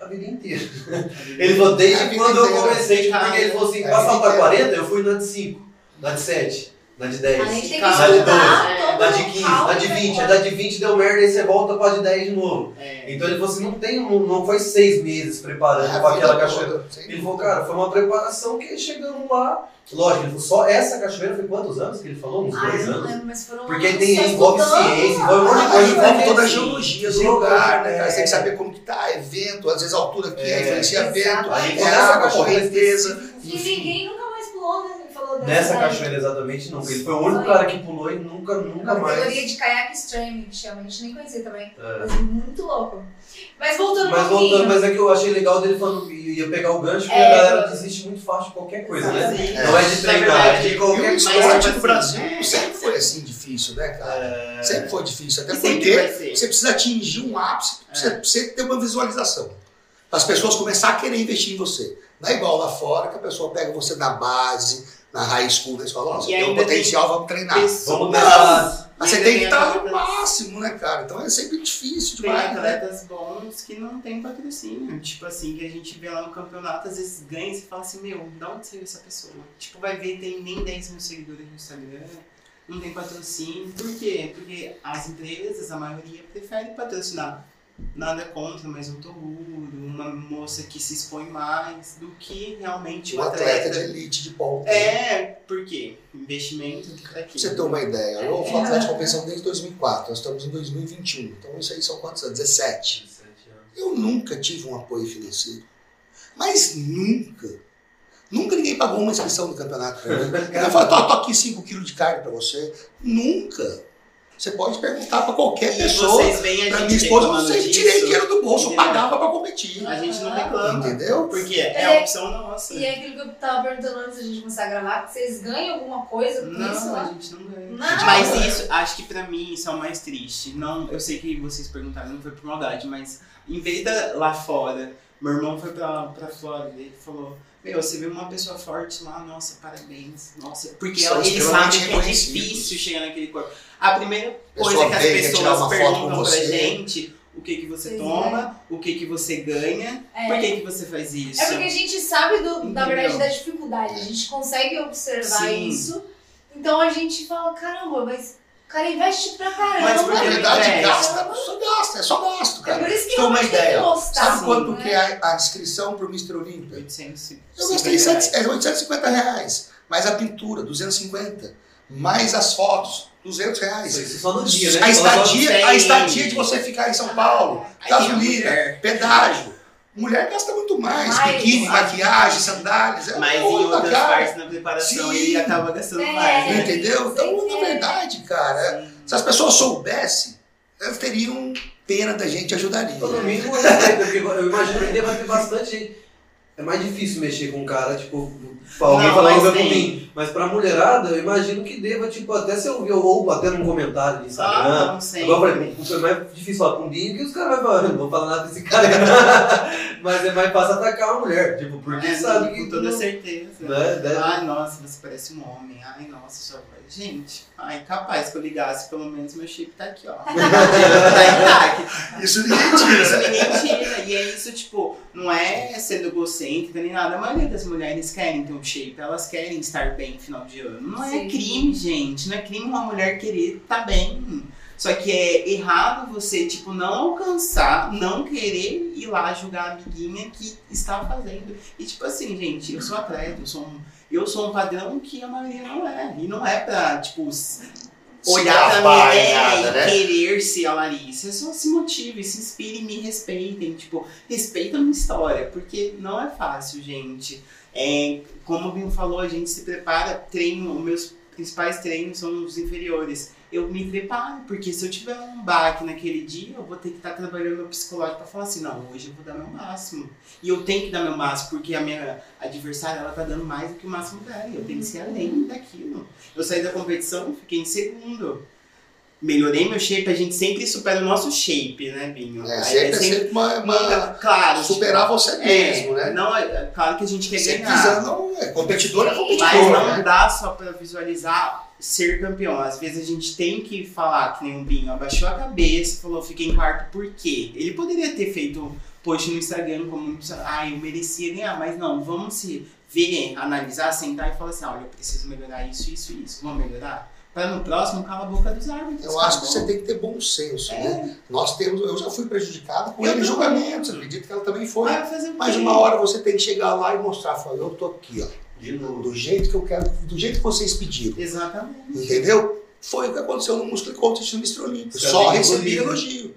a vida inteira. Ele falou, desde quando eu comecei, tipo, porque ele falou assim, pra saltar inteira. 40, eu fui na de 5, na de 7, na de 10. A gente tem que Dá de estudar doze, todo Dá de o 15, local dá de que 20, vai dá de 20 deu merda, aí você volta pra de 10 de novo. É. Então ele falou assim, não tem, um- não foi seis meses preparando É a pra aquela cachoeira. Ele falou, cara, foi uma preparação que chegamos lá. Lógico, ele falou, só essa cachoeira foi quantos anos que ele falou? Uns Ah, dois eu não anos? lembro, mas foram Porque anos tem- envolve ciência, envolve um monte de Ah, coisa. envolve né? toda a Sim. geologia do lugar, né, cara? É. Você tem que saber como que tá, evento, às vezes a altura que é, É. influencia vento, é cachoeira correnteza, E enfim. ninguém nunca mais pulou, né? Dessa Nessa daí. cachoeira exatamente não. Ele foi o único Foi. cara que pulou e nunca, nunca Uma categoria mais. de caiaque extreme, que chama. A gente nem conhecia também. É. Mas muito louco. Mas voltando Mas um pouquinho. voltando, mas é que eu achei legal dele falando que ia pegar o gancho, porque É. a galera desiste muito fácil de qualquer coisa, né? Não é de Na treinar, é de E qualquer Mas, esporte no assim, Brasil é. sempre foi assim difícil, né, cara? É. Sempre foi difícil. Até E sempre porque vai ser. você precisa atingir um ápice pra você, É. pra você ter uma visualização. Para as pessoas começarem a querer investir em você. Não é igual lá fora que a pessoa pega você na base, na high school, na escola, nossa, tem um potencial, vamos treinar. Vamos Pessoas- tentar. Mas você tem que estar no máximo, né, cara? Então é sempre difícil Tem demais, né? atletas bons que não tem patrocínio. Tipo assim, que a gente vê lá no campeonato, às vezes ganha e fala assim, meu, da onde saiu essa pessoa? Tipo, vai ver, tem nem 10 mil seguidores no Instagram, não tem patrocínio. Por quê? Porque as empresas, a maioria, prefere patrocinar. Nada contra, mas um Toguro, uma moça que se expõe mais do que realmente Um atleta de elite de ponta. É, por quê? Investimento pra Pra quê? você ter uma ideia, eu sou atleta de competição desde 2004, nós estamos em 2021, então isso aí são quantos anos? 17. Eu nunca tive um apoio financeiro. Mas nunca. Nunca ninguém pagou uma inscrição no campeonato pra mim. Eu falo, tô, tô aqui 5 quilos de carne pra você. Nunca. Você pode perguntar pra qualquer E pessoa. vocês veem a Pra gente minha esposa, eu reclamando sempre tirei disso, dinheiro do bolso, eu entendeu? pagava pra competir. A gente não reclama. Entendeu? Porque é É. a opção nossa. E é aquilo que eu tava perguntando antes da gente começar a gravar, que vocês ganham alguma coisa com isso Não, a gente não ganha. Não. Mas isso, acho que pra mim isso é o mais triste. Não, eu sei que vocês perguntaram, não foi por maldade, mas em vez da lá fora, meu irmão foi pra, pra Flórida e ele falou. Meu, você vê uma pessoa forte lá, nossa, parabéns. Nossa, porque São ele extremamente sabe que é difícil chegar naquele corpo. A primeira Pessoa coisa que as vem, pessoas uma foto com perguntam pra você. gente, o que que você Pois toma, o que que você ganha, É. por que que você faz isso? É porque a gente sabe, do, na verdade, da dificuldade. A gente consegue observar Sim. isso. Então a gente fala, caramba, mas o cara investe pra caramba. Mas Na verdade, gasta, só gasta, é só gasto, É cara. por isso que uma realmente tem que ideia, gostar. Sabe quanto né? que é a, a inscrição pro Mr. Olímpia? 800 Eu gastei 7, é 850 reais. Mais a pintura, 250. Mais as fotos, 200 reais. Isso só no dia, né? A estadia, a estadia de você ficar em São Paulo, gasolina, pedágio. Mulher gasta muito mais. Mais. Biquíni, maquiagem, sandálias. É Mas em outra, outras cara. partes na preparação Sim. ele acaba gastando É. mais, né? Entendeu? Então, Sim, na é. verdade, cara, Sim. se as pessoas soubessem, elas teriam pena da gente e mínimo, respeito, porque eu imagino que vai ter bastante gente. É mais difícil mexer com um cara, tipo, pra alguém Não, falar tem. mim. Mas pra mulherada, eu imagino que deva, tipo, até se eu ouvir ou até num comentário de Instagram. Ah, não sei. Igual eu falei, foi mais difícil falar com que os caras vão falar, não vou falar nada desse cara. Mas é mais fácil atacar uma mulher, tipo, porque É, sabe que. Com toda não- certeza. Né, deve- Ai, nossa, você parece um homem. Ai, nossa, sua voz. Gente, ai, capaz que eu ligasse, pelo menos meu chip tá aqui, ó. tá intacto. Isso ninguém Isso tira. ninguém tira. E é isso, tipo, não é sendo egocêntrica nem nada. A maioria das mulheres querem ter um shape, elas querem estar bem no final de ano. Não é Sim. crime, gente. Não é crime uma mulher querer estar bem. Só que é errado você, tipo, não alcançar, não querer ir lá julgar a amiguinha que está fazendo. E tipo assim, gente, eu sou atleta, eu sou um, eu sou um padrão que a maioria não é. E não é pra, tipo, olhar pra mim em é, nada, e né? querer ser a Larissa. Só se motive, se inspire e me respeitem. Tipo, respeita a minha história, porque não é fácil, gente. É, como o Binho falou, a gente se prepara, treino, os meus principais treinos são os inferiores. Eu me preparo, porque se eu tiver um baque naquele dia, eu vou ter que estar trabalhando meu psicológico pra falar assim, não, hoje eu vou dar meu máximo. E eu tenho que dar meu máximo, porque a minha adversária, ela tá dando mais do que o máximo dela. e Eu tenho que ser além daquilo. Eu saí da competição, fiquei em segundo. Melhorei meu shape, a gente sempre supera o nosso shape, né, Binho? É, Aí sempre, é sempre uma, uma- Claro, superar você é, mesmo, né? Não, é, claro que a gente quer Sempre ganhar. visando, é, competidor é Mas competidor, não né? dá só pra visualizar ser campeão. Às vezes a gente tem que falar que nem o Binho abaixou a cabeça, falou fiquei em quarto por quê? Ele poderia ter feito post no Instagram como ah, eu merecia ganhar, mas não, vamos se ver, analisar, sentar e falar assim, olha, eu preciso melhorar isso, isso e isso. Vamos melhorar? Para no próximo cala a boca dos árbitros. Eu acho que você tem que ter bom senso, É. né? Nós temos, eu já fui prejudicado com Eu ele julgamentos, acredito que ela também foi. Mas uma hora você tem que chegar lá e mostrar, falar, eu tô aqui, ó, De novo. do jeito que eu quero, do jeito que vocês pediram, Exatamente. entendeu? Foi o que aconteceu no Músculo e Coach no Mr. Olímpio. Só recebi elogio.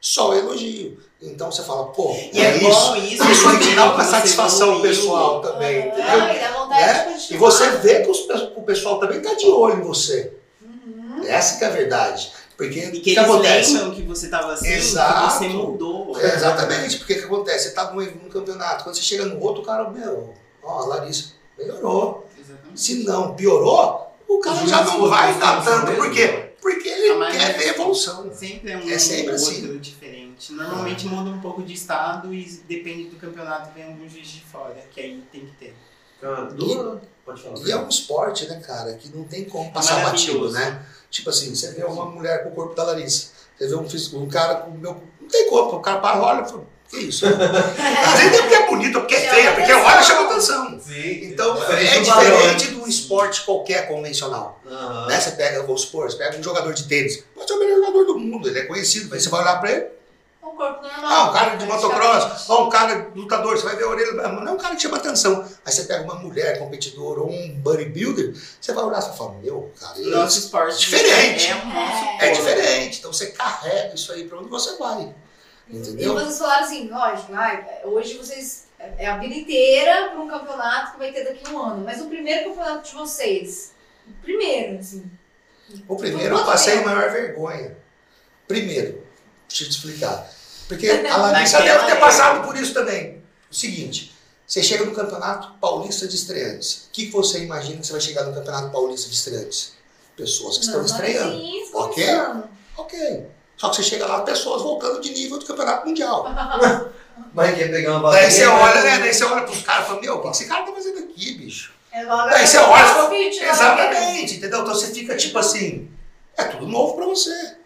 Só elogio. Então você fala, pô, E é, é bom isso. isso. Isso aí te dá uma satisfação pessoal também, Ah, entendeu? e dá vontade Né? de. E você vê que os o pessoal também tá de olho em você. Uhum. Essa que é a verdade. Porque E o que que, eles acontece? lembram que você tava assim, Exato. que você mudou. É, exatamente, porque o que acontece? Você tá num, num campeonato, quando você chega no outro, o cara, meu, ó, a Larissa melhorou. Exatamente. Se não piorou, o cara já não vai dar tanto. mesmo? Por quê? Porque ele maioria- quer ver evolução. Sempre é um É sempre outro assim. diferente. Normalmente muda um pouco de estado e depende do campeonato, vem algum juiz de fora, que aí tem que ter. Cara, do... Pode falar. E é um esporte, né, cara, que não tem como passar batido, né? Tipo assim, você vê uma mulher com o corpo da Larissa, você vê um, um cara com o meu. Não tem corpo, o cara para olha e fala, que isso? Às vezes nem porque é bonito, ou porque é feia, porque atenção. olha e chama atenção. Sim. Então é diferente né? de um esporte qualquer convencional. Aham. Né? Você pega, vamos supor, você pega um jogador de tênis, pode ser o melhor jogador do mundo, ele é conhecido, mas você vai olhar pra ele, Um corpo normal. ah, um cara de motocross, praticamente. ah, um cara lutador, você vai ver a orelha, mas não é um cara que chama atenção. Aí você pega uma mulher competidora ou um bodybuilder, você vai olhar e fala, meu, cara, nosso isso esporte Diferente. é é diferente. Então você carrega isso aí pra onde você vai. E Entendeu? vocês falaram assim, lógico, ai, hoje vocês. É a vida inteira para um campeonato que vai ter daqui a um ano. Mas o primeiro campeonato de vocês. O primeiro, assim. O primeiro eu passei tempo? a maior vergonha. Primeiro, deixa eu te explicar. Porque a Larissa deve ter passado por isso também. O seguinte, você chega no Campeonato Paulista de Estreantes. O que que você imagina que você vai chegar no Campeonato Paulista de Estreantes? Pessoas que estão estreando. Normalzinhos, Ok? Ok. Só que você chega lá, pessoas voltando de nível do Campeonato Mundial. Mas quer pegar uma Daí você olha, né? né? Daí você olha pros caras e fala, meu, o que esse cara tá fazendo aqui, bicho? É Daí você olha e fala, crossfit, né? Exatamente, entendeu? Então você fica tipo assim, é tudo novo pra você.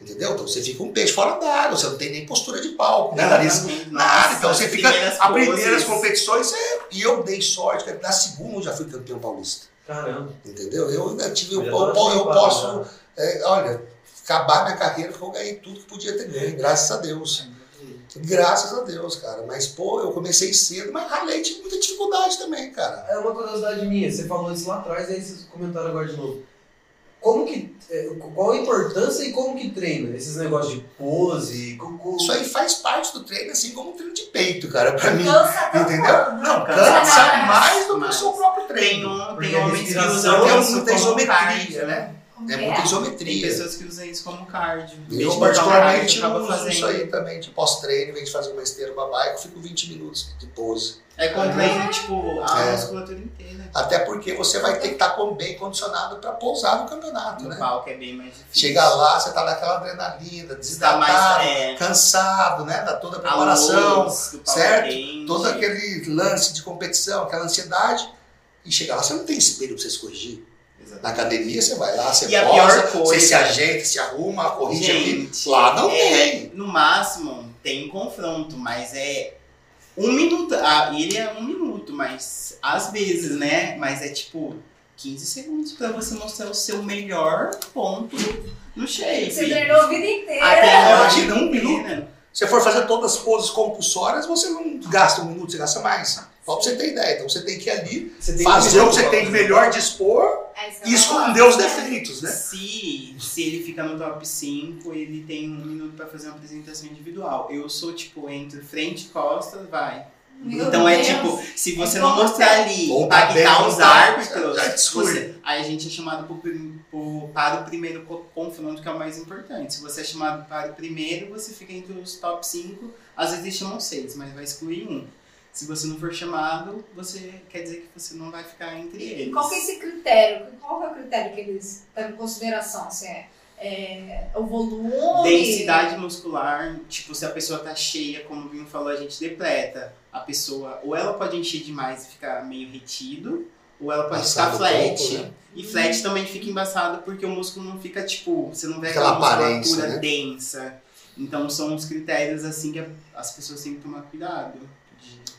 Entendeu? Então você fica um peixe fora d'água, você não tem nem postura de palco, né, Larissa? Exatamente. Nada, Nossa, então você fica. primeiras As competições, é, e eu dei sorte, na segunda eu já fui campeão paulista. Caramba. Entendeu? Eu ainda tive. Eu, eu, eu posso. já. é, olha, acabar minha carreira, que eu ganhei tudo que podia ter ganho, graças a Deus. Graças a Deus, cara. Mas, pô, eu comecei cedo, mas ralei, tive muita dificuldade também, cara. É uma curiosidade minha, você falou isso lá atrás, aí vocês comentaram agora de novo. Como que. é, Qual a importância e como que treina? Esses negócios de pose, co- co- Isso aí faz parte do treino, assim como um treino de peito, cara, pra mim. Entendeu? Não, Cansa cansa mais, do que o seu próprio Tem, treino. um, Porque tem a homens que respiração usam Tem muita como isometria, cardio, né? É que muita Tem isometria. pessoas que usam isso como cardio. Eu um particularmente acaba uso fazendo. isso aí também, de pós-treino, em vez de fazer uma esteira, uma bike, eu fico 20 minutos de pose. É completa, tipo, a É. musculatura inteira. Até porque você vai ter que estar com- bem condicionado para pousar no campeonato, No né? palco é bem mais difícil. Chega lá, você tá naquela adrenalina, tá desidratado, mais. É, cansado, né? Da toda a a preparação, luz do palco certo? quente. todo aquele lance de competição, aquela ansiedade. E chega lá, você não tem espelho pra você se corrigir. Na academia você vai lá, você E a posa, pior você coisa- se ajeita, se arruma, corrige aqui. Gente, Lá não é, tem. No máximo, tem confronto, mas é um minuto. Ah, ele é um minuto, mas às vezes, né? Mas é tipo 15 segundos pra você mostrar o seu melhor ponto no shape. Você treinou a vida inteira. Até Imagina, um minuto. Se você for fazer todas as poses compulsórias, você não gasta um minuto, você gasta mais. Só pra você ter ideia. Então você tem que ir ali Você tem fazer o que você tem de melhor dispor É que e esconder os defeitos, né? Se, se ele fica no top 5, ele tem um minuto pra fazer uma apresentação individual. Eu sou tipo entre frente e costas, vai. Meu então é Deus. tipo, se você É não mostrar ali, tá impactar ou os tá- árbitros, já exclui. você- aí a gente é chamado pro pro- para o primeiro co- confronto, que é o mais importante. Se você é chamado para o primeiro, você fica entre os top 5. Às vezes eles chamam 6, mas vai excluir um. Se você não for chamado, você quer dizer que você não vai ficar entre E eles. qual que é esse critério? Qual que é o critério que eles levam em consideração? Assim, é, é o volume? Densidade muscular, tipo, se a pessoa tá cheia, como o Vinho falou, a gente depleta. A pessoa, ou ela pode encher demais e ficar meio retido, ou ela pode Passar ficar flat. né? E flat também fica embaçado porque o músculo não fica, tipo, você não vê Aquela aquela, musculatura né? densa. Então são os critérios, assim, que as pessoas têm que tomar cuidado.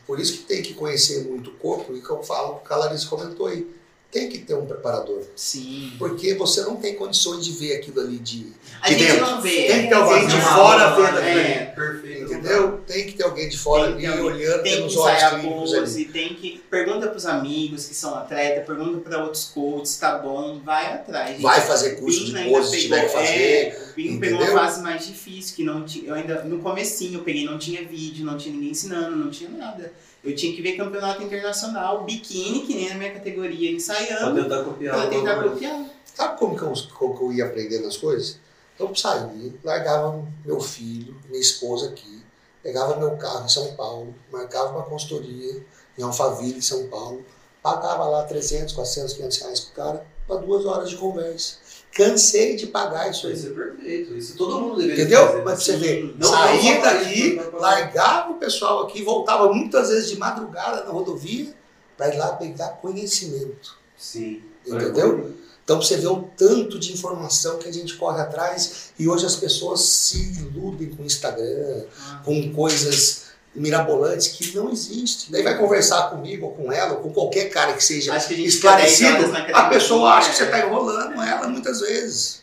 Por isso que tem que conhecer muito o corpo, e que eu falo, que a Larissa comentou aí. Tem que ter um preparador. Sim. Porque você não tem condições de ver aquilo ali de. A de gente dentro. não vê. Tem que ter alguém de fora vendo né? é. Perfeito. Entendeu? Tem que ter alguém de fora ali olhando, tem que ensaiar pose, tem que. Pergunta pros amigos que são atletas, pergunta pra outros coaches, tá bom, vai atrás. gente. Vai fazer curso de pose se tiver que fazer. É, Binho pegou uma fase mais difícil, que não tinha. Eu ainda, no comecinho, eu peguei, não tinha vídeo, não tinha ninguém ensinando, não tinha nada. Eu tinha que ver campeonato internacional, biquíni, que nem na minha categoria, Pra ensaiando, tentar copiar. pra tentar copiar. Sabe como que eu, como que eu ia aprendendo as coisas? Eu saía, largava meu filho, minha esposa aqui, pegava meu carro em São Paulo, marcava uma consultoria em Alphaville, em São Paulo, pagava lá 300, 400, 500 reais pro cara, para duas horas de conversa. Cansei de pagar isso aí. Isso é perfeito. Isso todo mundo deveria Entendeu? fazer. Mas você Não, saía daqui, isso, largava o pessoal aqui, voltava muitas vezes de madrugada na rodovia para ir lá pegar conhecimento. Sim. Entendeu? Então você vê o tanto de informação que a gente corre atrás e hoje as pessoas se iludem com o Instagram, Ah, com coisas mirabolantes que não existem. Daí vai conversar comigo ou com ela ou com qualquer cara que seja que a gente fica 10 esclarecido, a pessoa acha que você é. está enrolando ela muitas vezes.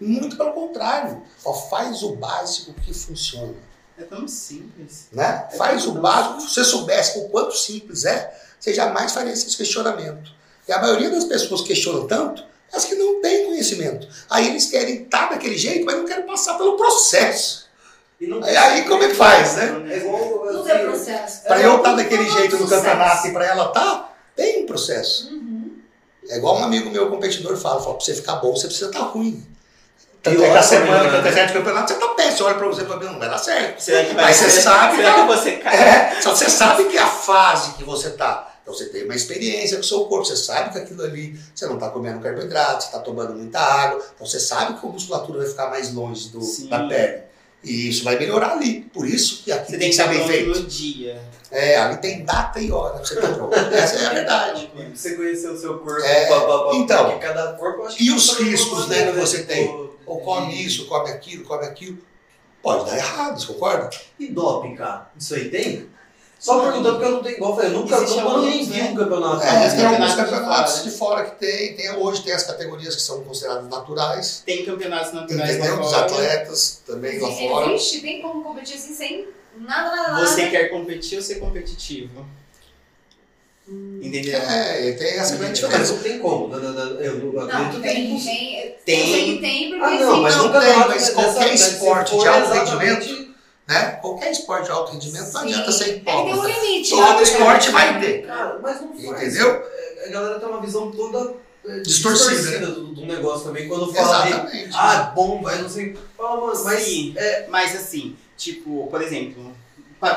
Muito pelo contrário. Ó, faz o básico que funciona. É tão simples. Né? Faz o básico. Se você soubesse o quanto simples é, você jamais faria esse questionamento. E a maioria das pessoas questionam tanto é as que não têm conhecimento. Aí eles querem estar daquele jeito, mas não querem passar pelo processo. E Aí, como é que faz, né? É igual. Tudo é processo. Para eu estar daquele Tudo é jeito no campeonato e para ela estar, tem um processo. Uhum. É igual um amigo meu competidor fala, fala, para você ficar bom, você precisa estar ruim. Tanto é que a semana que né? campeonato, você tá péssimo, você olha pra você e fala, não vai dar certo. Será que vai Mas você sabe, Será que você cai? É, só você sabe que é a fase que você tá. Então você tem uma experiência com o seu corpo, você sabe que aquilo ali, você não está comendo carboidrato, você está tomando muita água, então você sabe que a musculatura vai ficar mais longe do, Sim. da pele. E isso vai melhorar ali. Por isso que aqui Você tem tem que ser estar bem feito. no dia. É, ali tem data e hora você pronto. Essa é a verdade. E Você conhecer o seu corpo. É, pá, pá, pá, então, porque cada corpo eu acho e que os riscos, né, que você tem? Ou come de- isso, come aquilo, come aquilo. Pode dar errado, você concorda? E doping, cara? Isso aí tem? Só perguntando porque eu não tenho igual eu falei, eu nunca, Existe nunca nem vi né? um campeonato. É, tem alguns campeonatos de fora. de fora que tem, tem. Hoje tem as categorias que são consideradas naturais. Tem campeonatos naturais Entendeu? lá Dos fora. atletas também lá fora. existe, tem como competir assim sem nada, nada, nada. Você quer competir ou ser competitivo? Entendeu? É, tem essa grande Mas diferença. não tem como. não, não, não, Eu não Não, tem, tem. Tem. Que tem, porque Ah, não, assim, mas não tem, mas qualquer esporte de alto exatamente- Né? Qualquer esporte de alto rendimento não adianta ser É que tem um hipócrita. limite. Todo né? esporte vai ter. Cara, mas não faz. Entendeu? A galera tem uma visão toda é, Distorcida, né? do, do negócio também. Quando fala de, Exatamente. ah, bomba, eu não sei. Fala, mano, mas Sim. é, Mas assim, tipo, por exemplo,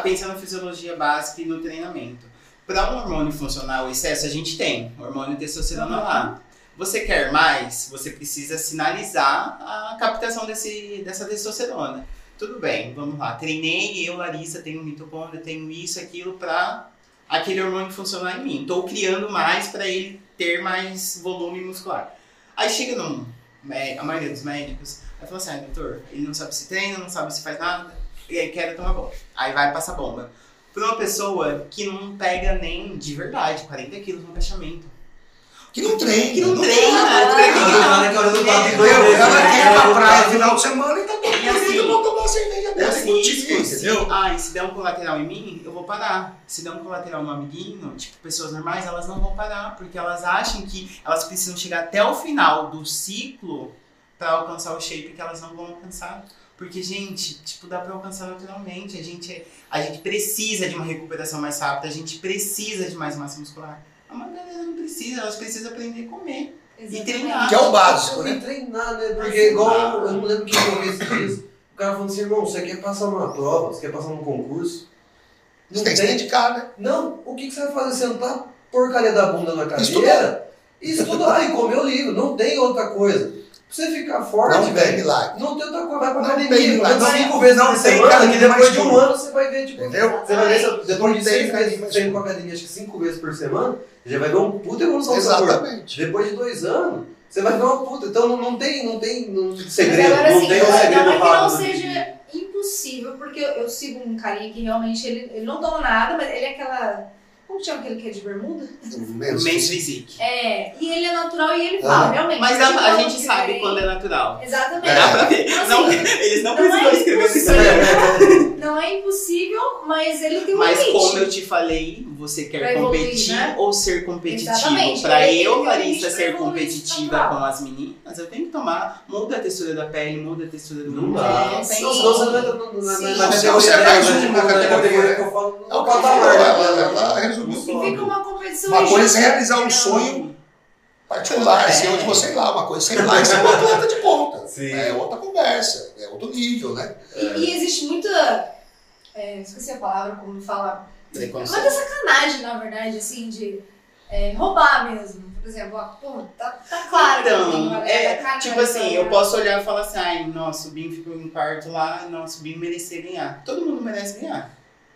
pensa na fisiologia básica e no treinamento. Para um hormônio funcionar, o excesso a gente tem, hormônio testosterona lá. Você quer mais, você precisa sinalizar a captação desse, dessa testosterona. Tudo bem, vamos lá. Treinei, eu, Larissa, tenho mitocôndria, tenho isso, aquilo, para aquele hormônio funcionar em mim. Estou criando mais para ele ter mais volume muscular. Aí chega num, a maioria dos médicos, vai falar assim, ah, doutor, ele não sabe se treina, não sabe se faz nada, e aí quer tomar bomba. Aí vai passar bomba. Pra uma pessoa que não pega nem de verdade 40 quilos no agachamento. Que não treina. Que não não treina, Ah, treina. Ah, cara, contigo, isso, entendeu? se- Ah, e se der um colateral em mim, eu vou parar. Se der um colateral no amiguinho, tipo, pessoas normais, elas não vão parar, porque elas acham que elas precisam chegar até o final do ciclo pra alcançar o shape que elas não vão alcançar. Porque, gente, tipo, dá pra alcançar naturalmente. A gente, é- a gente precisa de uma recuperação mais rápida, a gente precisa de mais massa muscular. A maioria não precisa, elas precisam aprender a comer. Exatamente. treinar. Que é o básico, E né? treinar, né? Porque igual, eu não lembro quem eu vi esses dias. O cara falando assim, irmão, você quer passar numa prova, você quer passar num concurso? Você Não tem que se tem. dedicar, né? Não, o que, que você vai fazer? Sentar porcaria da bunda na cadeira Estudar. e estudar e comer o livro. Não tem outra coisa. Pra você ficar forte, Não tem velho. milagre. Não tem outra coisa. Vai pra Não tem academia, milagre. vai Não- cinco vezes não por tem semana, que depois de um ano você vai ver, tipo, Entendeu? Você vai ver, depois de Não tem seis meses saindo curto. pra academia, acho que cinco vezes por semana, já vai ver um puta evolução. Exatamente. Depois de dois anos, você vai ver uma puta. Então não, não tem, não tem não, Mas segredo, agora, não assim, tem um segredo que não seja impossível, porque eu, eu sigo um carinha que realmente ele, ele não toma nada, mas ele é aquela. Como chama aquele que é de bermuda? Menos. Men's physique. É, e ele é natural e ele fala, Ah. realmente. Mas tipo, a, a gente sabe tem- quando é natural. Exatamente. É. Dá pra ver. Então, Não, assim, eles não, não precisam é escrever. Instagram. Não é impossível, mas ele tem um Mas limite. como eu te falei, você quer Pra evoluir, competir né? ou ser competitivo? Exatamente. Pra Ele tem eu, um Larissa, ser competitiva natural. com as meninas, eu tenho que tomar. Muda a textura da pele, muda a textura do Não mundo. É, Não, sim. senão você não é né? um Tipo, na categoria. categoria que eu falo. É o patamar, E fica uma competição Uma coisa é realizar um né? sonho particular, É. assim, onde você ir lá, uma coisa sei lá, isso é um atleta de ponta. Sim. É outra conversa, é outro nível, né? E, e existe muita. é, esqueci a palavra, como fala. Muita sacanagem, na verdade, assim, de é, roubar mesmo. Por exemplo, ó, pô, tá, tá claro Então, uma é, tá tipo assim, eu posso olhar e falar assim, ai, nossa, o Binho ficou em quarto lá, nossa, o Binho merecia ganhar. Todo mundo merece ganhar.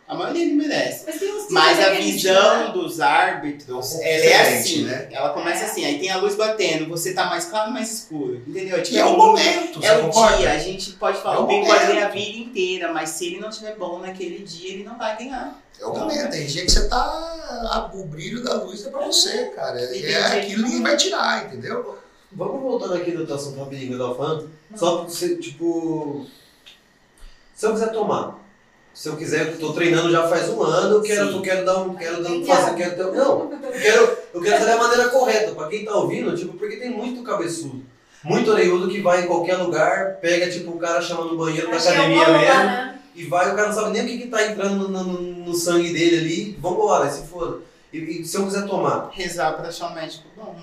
A maioria ele merece. Mas, tem uns que Mas a visão tipo, dos árbitros, É ela é diferente, assim, né? Ela começa É. assim, aí tem a luz batendo, você tá mais claro mais escuro, entendeu? Que é o momento, É o concorda? dia, a gente pode falar, É o bem pode ganhar a vida inteira, mas se ele não estiver bom naquele dia, ele não vai ganhar. É o momento, tem dia que você tá. a- O brilho da luz é pra você, cara. E É que aquilo não. ninguém vai tirar, entendeu? Vamos voltando aqui do assunto rapidinho que tava falando. Só pra você, tipo. Se eu quiser tomar. Se eu quiser, eu tô treinando já faz um ano, eu quero, eu quero dar um. Quero dar, Tem fazer, que- quero ter, não, eu quero, eu quero fazer da maneira correta. Pra quem tá ouvindo, tipo, porque tem muito cabeçudo. Muito orelhudo que vai em qualquer lugar, pega tipo o cara chama no banheiro da é academia mesmo. né? E vai, o cara não sabe nem o que, que tá entrando no, no- no sangue dele ali. Vambora, se for. E, e se eu quiser tomar? Rezar pra achar um médico bom.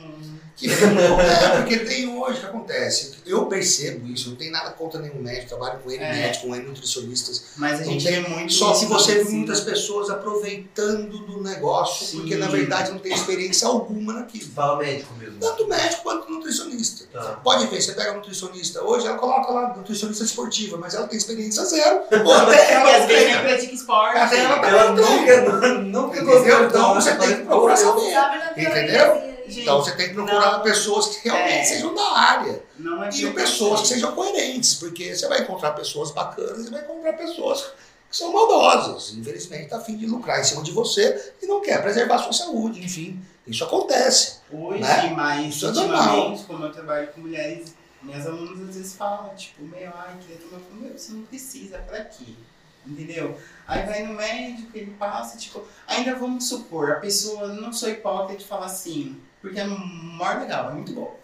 Que é, porque tem hoje o que acontece. Eu percebo isso, não tem nada contra nenhum médico, trabalho com ele, É. médico, com ele, nutricionistas. Mas a gente tem- vê muito Só que você vê muitas pessoas aproveitando do negócio, Sim. porque na verdade não tem experiência alguma naquilo. Fala médico mesmo. Tanto médico quanto nutricionista. Tá. Pode ver, você pega a nutricionista hoje, ela coloca lá nutricionista esportiva, mas ela tem experiência zero. Ou até ela E às vezes nem pratica esporte. Até ela tá- Ela nunca, nunca Entendeu? Então você tem que procurar saber. Entendeu? Gente, Então você tem que procurar Não. pessoas que realmente É. sejam da área. Não é E pessoas que sejam coerentes, porque você vai encontrar pessoas bacanas e vai encontrar pessoas que são maldosas. Infelizmente, tá afim de lucrar em cima de você e não quer preservar a sua saúde, enfim. Isso acontece. Hoje, né? mais Isso é ultimamente, como eu trabalho com mulheres, minhas alunas às vezes falam, tipo, meu, ai, queria tomar meu, você não precisa, pra quê? Entendeu? Aí vai no médico, ele passa, tipo, ainda vamos supor, a pessoa, não sou hipócrita de falar assim, porque é maior legal, é muito bom.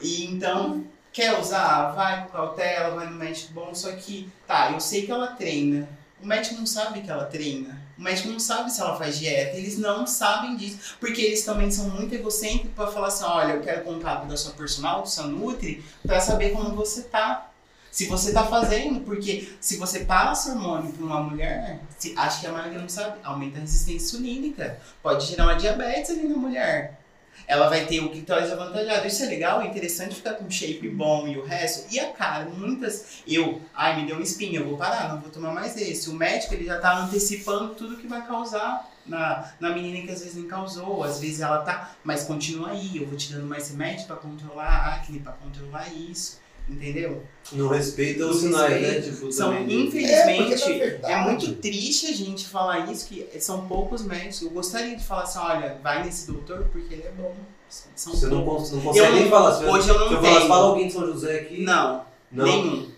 E então, quer usar, vai com cautela, vai no médico bom, só que, tá, eu sei que ela treina, O médico não sabe que ela treina. O médico não sabe se ela faz dieta. Eles não sabem disso. Porque eles também são muito egocêntricos para falar assim: olha, eu quero contato da sua personal, do seu Nutri, para saber como você tá. Se você tá fazendo, porque se você passa hormônio para uma mulher, se, acho que a Maria não sabe, aumenta a resistência insulínica. Pode gerar uma diabetes ali na mulher. Ela vai ter o clitóris avantajado. Isso é legal, é interessante ficar com shape bom e o resto. E a cara, muitas. Eu, ai, me deu uma espinha, eu vou parar, não vou tomar mais esse. O médico, ele já tá antecipando tudo que vai causar na, na menina que às vezes nem causou, às vezes ela tá, mas continua aí, eu vou te dando mais remédio para controlar a acne, para controlar isso. Entendeu? Não respeita os sinais, né? Tipo, São, também. É, infelizmente, porque, na é, muito triste a gente falar isso, que são poucos médicos. Eu gostaria de falar assim, olha, vai nesse doutor porque ele é bom. São Você não, poucos. não consegue Eu nem falar. Se hoje eu não se eu falar, tenho. fala alguém de São José aqui. Não, Não. nenhum.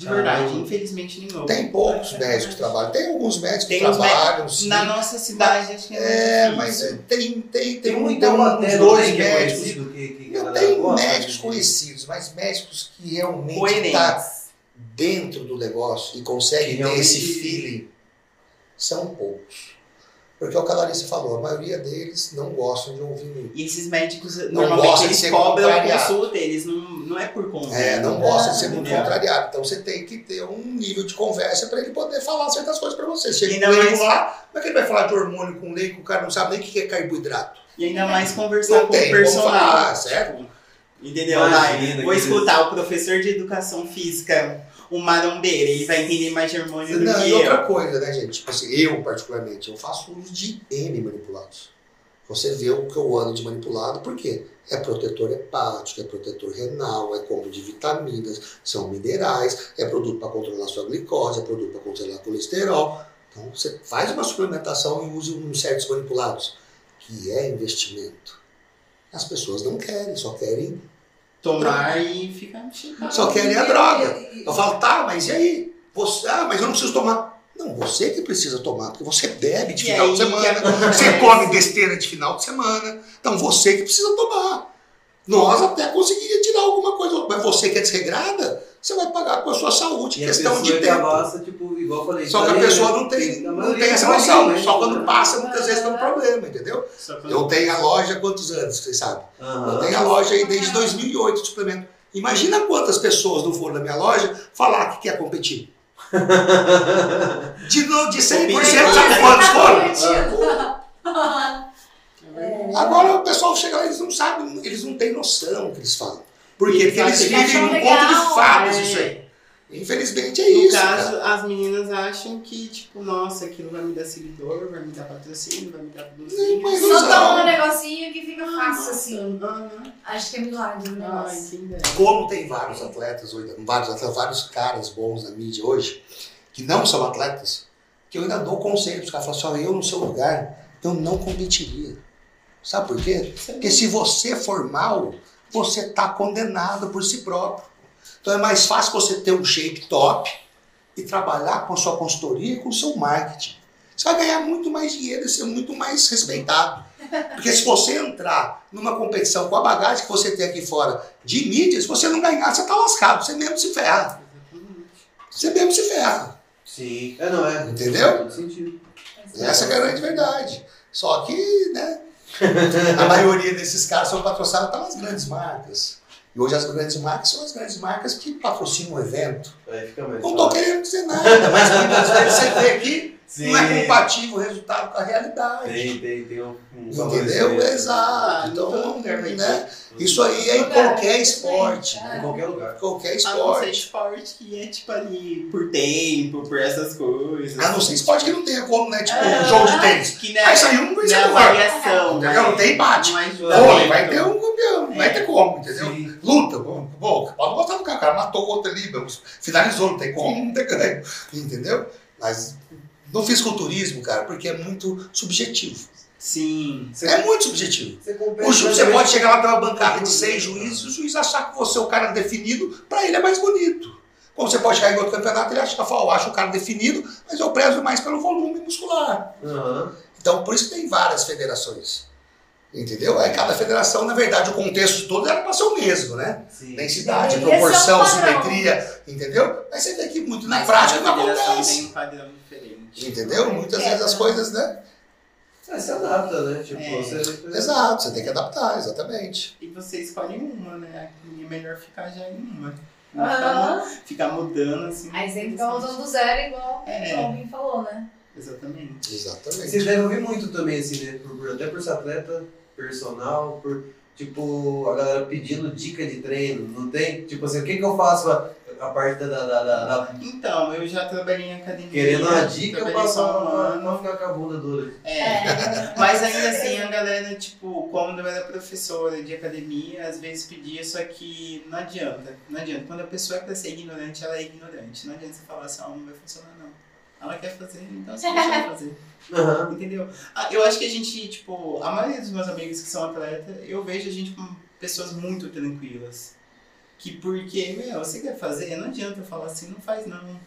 De verdade, infelizmente nenhum. Tem poucos médicos que trabalham. Tem alguns médicos que Tem uns trabalham, sim. Na nossa cidade, acho que é, É, muito mas é, tem, tem, tem, um, muito tem uns dois tem, que é médicos. que, que tem gosta médicos de- conhecidos, mas médicos que realmente estão Coerentes. dentro do negócio e Que conseguem ter esse feeling são poucos. Porque é o que a Larissa falou, a maioria deles não gostam de ouvir muito. E esses médicos, Não normalmente, eles cobram contrariado. consulta, eles não, não é por conta. É, não gosta de ser muito contrariado. Então você tem que ter um nível de conversa para ele poder falar certas coisas para você. Chega Ainda um leigo mais- lá, como é que ele vai falar de hormônio com leigo? O cara não sabe nem o que é carboidrato. E ainda mais conversar Não com tem o personal. falar, certo? Tipo, Entendeu? Vai, vou escutar o professor de educação física, o marombeiro, ele vai entender mais de hormônio do Não, que e eu. outra coisa, né, gente? Tipo assim, eu, particularmente, eu faço uso de N manipulados. Você vê o que eu ando de manipulado, por quê? É protetor hepático, é protetor renal, é combo de vitaminas, são minerais, é produto para controlar sua glicose, é produto para controlar colesterol. Então, você faz uma suplementação e usa uns certos manipulados, que é investimento. As pessoas não querem, só querem, Tomar e ficar chipado. só querem a droga. Eu falo, tá, mas e aí? Você, ah, mas eu não preciso tomar. Não, você que precisa tomar, porque você bebe de E final aí, de semana, acontece? você come besteira de final de semana. Então você que precisa tomar. Nós até conseguiria tirar alguma coisa, mas você que é desregrada, você vai pagar com a sua saúde, E questão de que tempo. avança, tipo, igual eu falei. Só que a pessoa né? não tem, não tem essa não noção. né? Só quando passa, muitas vezes tem um problema, entendeu? Eu tenho a loja há quantos anos, vocês sabem? Eu tenho a loja aí desde 2008 de suplemento. Imagina quantas pessoas não foram na minha loja falar que quer competir. De, de 100%, sabe quantos foram? É. Agora o pessoal chega lá, eles não sabem, eles não têm noção do que eles falam. Por quê? Porque eles vivem num legal, conto de fadas é. isso aí. Infelizmente é No isso. caso, cara. as meninas acham que, tipo, nossa, aquilo vai me dar seguidor, vai me dar patrocínio, vai me dar Não, blusinha. mas Só toma um negocinho que fica fácil assim. Aham. Acho que é milagre o Ai, negócio. dera. Como tem vários atletas vários atletas, vários caras bons na mídia hoje, que não são atletas, que eu ainda dou conselho para os caras. Falam assim, olha, eu no seu lugar, eu não competiria. Sabe por quê? Porque se você for mal, você está condenado por si próprio. Então é mais fácil você ter um shape top e trabalhar com a sua consultoria e com o seu marketing. Você vai ganhar muito mais dinheiro e ser muito mais respeitado. Porque se você entrar numa competição com a bagagem que você tem aqui fora de mídia, se você não ganhar, você está lascado. Você mesmo se ferra. Você mesmo se ferra. Sim. É, não é. Entendeu? Essa é a grande verdade. Só que, né? A maioria desses caras são patrocinados pelas grandes marcas. E hoje as grandes marcas são as grandes marcas que patrocinam o evento. Não estou querendo dizer nada, mas muitas vezes você vê que Sim. não é compatível o resultado com a realidade. Tem, tem, tem um, um Entendeu? Exato. Então, vai né? Isso aí é em qualquer esporte. É. Em qualquer lugar. Qualquer A não ser esporte. esporte que é tipo ali por tempo, por essas coisas. A não ser esporte que não tenha como, né? Tipo, É. um jogo de tênis. Que né, Aí isso aí não vai na ser bom. avaliação. Entendeu? Não tem empate. Não é Vôlei, vai ter um campeão, não vai É. ter como, entendeu? Sim. Luta, bom, bom, pode botar no cara, o cara matou o outro ali, finalizou, não tem como não ter ganho, entendeu? Mas não fisiculturismo, cara, porque é muito subjetivo. Sim. Você, É muito subjetivo. você O ju, você pode chegar lá uma bancada de seis juízes, o juiz achar que você é o cara definido, pra ele é mais bonito. Como você pode chegar em outro campeonato, ele acha que eu acho o cara definido, mas eu prezo mais pelo volume muscular. Aham. Então, por isso que tem várias federações. Entendeu? Aí cada federação, na verdade, o contexto de todos era para ser o mesmo, né? Sim. Densidade, Deveria proporção, ser um padrão. simetria, entendeu? Mas você vê que muito na Mas prática não acontece. tem um padrão. Entendeu? Muitas É, vezes as né? coisas, né? É, se adapta, né? Tipo, É. você. Exato, você tem que adaptar, exatamente. E você escolhe uma, né? E é melhor ficar já em uma. Não Aham. ficar, mudando assim. Aí você fica usando do zero, igual É. o Calvin falou, né? Exatamente. Exatamente. Vocês devem ouvir muito também, assim, né? Por- até por ser atleta personal, por, tipo, a galera pedindo dica de treino, não tem? Tipo assim, o que que eu faço a, a parte da, da, da, da- Então, eu já trabalhei em academia. Querendo uma dica trabalhei pra, só um pra, ano. pra ficar com a bunda dura. É. Mas ainda assim, a galera, tipo, como eu era professora de academia, às vezes pedia, só que não adianta. Não adianta. Quando a pessoa é pra ser ignorante, ela é ignorante. Não adianta você falar assim, ó, não vai funcionar não. Ela quer fazer, então você deixa ela fazer. Aham. Entendeu? Ah, Eu acho que a gente, tipo, a maioria dos meus amigos que são atletas, eu vejo a gente como pessoas muito tranquilas. Que porque, meu, você quer fazer, não adianta eu falar assim, não faz não.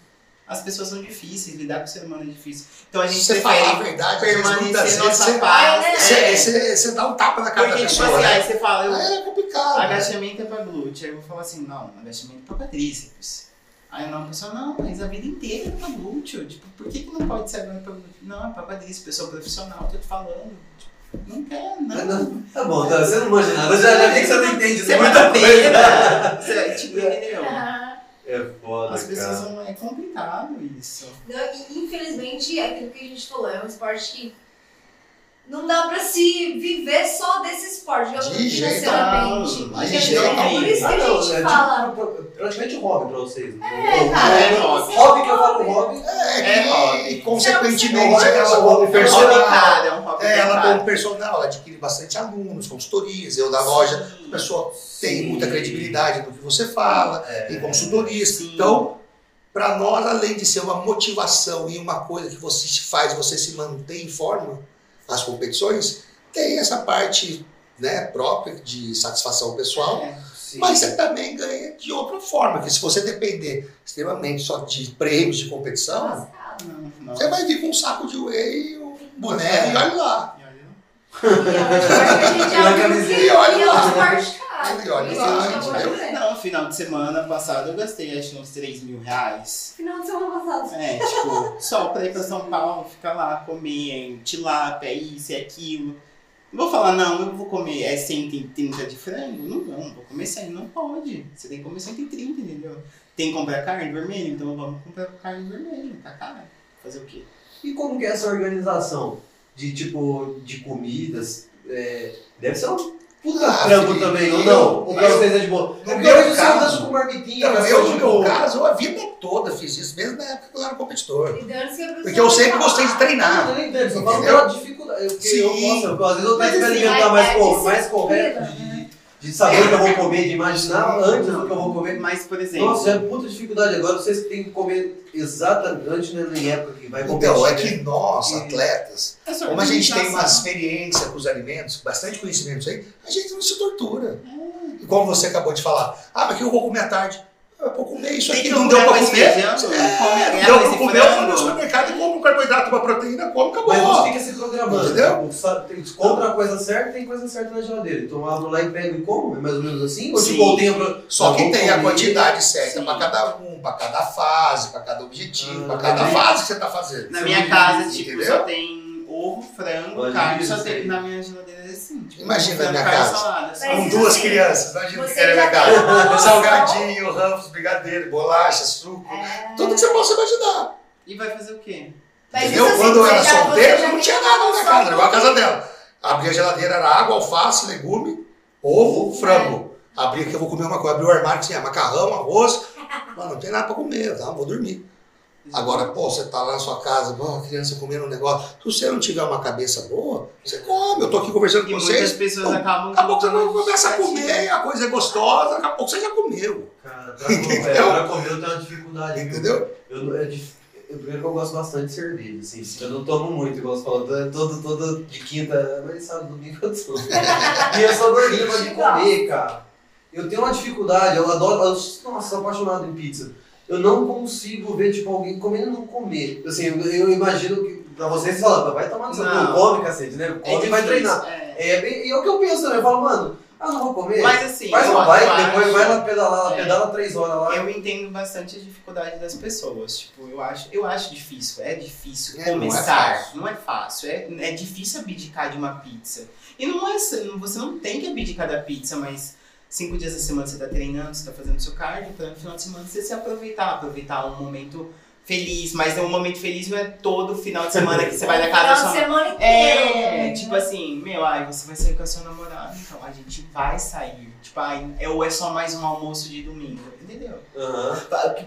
As pessoas são difíceis, lidar com o ser humano é difícil. Então a gente você prefere falar a verdade, permanecer nossa você, paz. você, é. você, você dá um tapa na cara da Porque, tipo pessoa. assim, né? aí você fala, eu, é complicado. né? agachamento é pra glúteo. Aí eu vou falar assim, não, agachamento é pra quadríceps. Aí não, a pessoa, não, mas a vida inteira é pra glúteo. Tipo, por que, que não pode ser agora pra glúteo? Não, é pra quadríceps, eu sou profissional, tô te falando. Tipo, não quer, não. não- Tá bom, tá, você não manja nada. Já, já vi que você não entende Você muita coisa. pena. Você, tipo, entendeu? É foda, As pessoas cara. são. É complicado isso. Não, e, Infelizmente, é aquilo que a gente falou, é um esporte que não dá pra se viver só desse esporte, digamos, De jeito nenhum. De entendeu? jeito É por isso que Ah, a não, gente é fala. tipo, praticamente hobby pra vocês. É, O- cara, é que hobby. ser Hobby que eu falo hobby. É, É que, hobby. consequentemente, É ela hobby, como é É um personal. hobby caro, é um hobby É, ela como personal, ela adquire bastante alunos, consultorias. Eu da loja, a pessoa tem muita credibilidade no que você fala, É. tem consultorias. Então, para nós, além de ser uma motivação e uma coisa que você faz, você se mantém em forma nas competições, tem essa parte né, própria de satisfação pessoal. É. Mas você também ganha de outra forma, que se você depender extremamente só de prêmios de competição, Lascado. Não, não. você vai vir com um saco de whey, um boné É. e olha lá. E olha, é um gente E olha é lá. E olha lá, final de semana passado eu gastei acho que uns 3 mil reais. Final de semana passado. É, tipo, só pra ir pra São Paulo, ficar lá, comer tilápia, isso e aquilo. Não vou falar, não, eu vou comer é 130 de frango? Não, não, vou comer 100, não pode. Você tem que comer 130, entendeu? Tem que comprar carne vermelha, então vamos comprar carne vermelha, tá caro. Fazer o quê? E como que é essa organização de tipo de comidas? É, deve ser um puta Ah, trampo também, ou eu- não? Ou pra eu- vocês é de boa? no É meu hoje você caso- com marmitinha, Então, eu, no meu caso, eu a vida toda fiz isso, mesmo na época que eu era competidor. E Porque eu sempre gostei de treinar. Eu nem entendo, só falo pela dificuldade. Eu Sim. posso, eu, às vezes eu tento me assim, alimentar é- mais, é mais correto, comida, de, saber o que eu vou comer, de imaginar antes do que eu vou comer. Mas, por exemplo, Nossa, já é puta dificuldade. Agora vocês têm que comer exatamente né, em época que vai competir. Então, é né? que nós, E- atletas, é como a gente tem uma experiência com os alimentos, bastante conhecimento aí, a gente não se tortura. É. E como você acabou de falar, ah, mas que eu vou comer à tarde. Eu vou comer isso Tem aqui, que não deu pra comer. feijão, É, come deu pra comer, eu vou no supermercado e como um carboidrato, uma proteína, como, acabou. Mas fica se programando. Entendeu? Sabe, tem- compra a coisa certa tem coisa certa na geladeira. Então eu abro lá e pego e como, é mais ou menos assim? Ou Sim. tipo, tenho pra... Só eu que vou tem a comer- quantidade certa para cada um, para cada fase, para cada objetivo, Ah, para cada entendi. fase que você está fazendo. Na minha casa, tipo, entendeu? só tem ovo, frango, Olha carne, isso só tem na minha geladeira é assim. Tipo, Imagina na minha casa. Salada, só. Com isso duas assim, crianças, imagina você que era já minha casa. Salgadinho, ramos, brigadeiro, bolacha, suco. É. Tudo que você possa imaginar. E vai fazer o quê? Mas Entendeu? isso assim, Quando eu era solteiro, não tinha nada na minha casa, era igual a casa dela. Abria a geladeira, era água, alface, legume, ovo, frango. Abria que eu vou comer uma coisa. Abriu o armário tinha macarrão, arroz. Mano, não tem nada pra comer, tá? Vou dormir. Agora, pô, você tá lá na sua casa, pô, a criança comendo um negócio. Se você não tiver uma cabeça boa, você come. Eu tô aqui conversando E com muitas vocês. pessoas Pô, acabam Daqui a pouco você colocando começa a comer, a coisa é gostosa, daqui a pouco você já comeu. Cara, pra comer, é, pra comer eu tenho uma dificuldade. Entendeu? Eu, não- é eu, primeiro que eu gosto bastante de cerveja, assim. Eu não tomo muito, igual você falou, todo, todo, de quinta, mas sabe, domingo eu tomo. e eu sou gordinho de comer, cara. Eu tenho uma dificuldade, eu adoro, eu, nossa, sou apaixonado em pizza. Eu não consigo ver, tipo, alguém comendo e não comer. Assim, eu, eu imagino que pra vocês falam, vai tomar no seu cu, come, cacete, né? É Come e vai treinar. é. É. É, bem- e é o que eu penso também. Eu falo, mano, ah, não vou comer. Mas assim, Faz uma bike, depois vai lá pedalar, É. pedala três horas lá. Eu entendo bastante a dificuldade das pessoas. Tipo, eu acho, eu acho difícil. É difícil É, é começar. Não é fácil. É, é difícil abdicar de uma pizza. E não é, você não tem que abdicar da pizza, mas cinco dias da semana você tá treinando, você tá fazendo seu cardio, para no final de semana você se aproveitar, aproveitar um momento feliz. Mas um momento feliz não é todo final de semana que você vai na casa da Final sua de semana inteiro. é, né? tipo assim, meu, ai, você vai sair com a sua namorada, então a gente vai sair. Tipo, ai, é, ou é só mais um almoço de domingo, entendeu? Aham.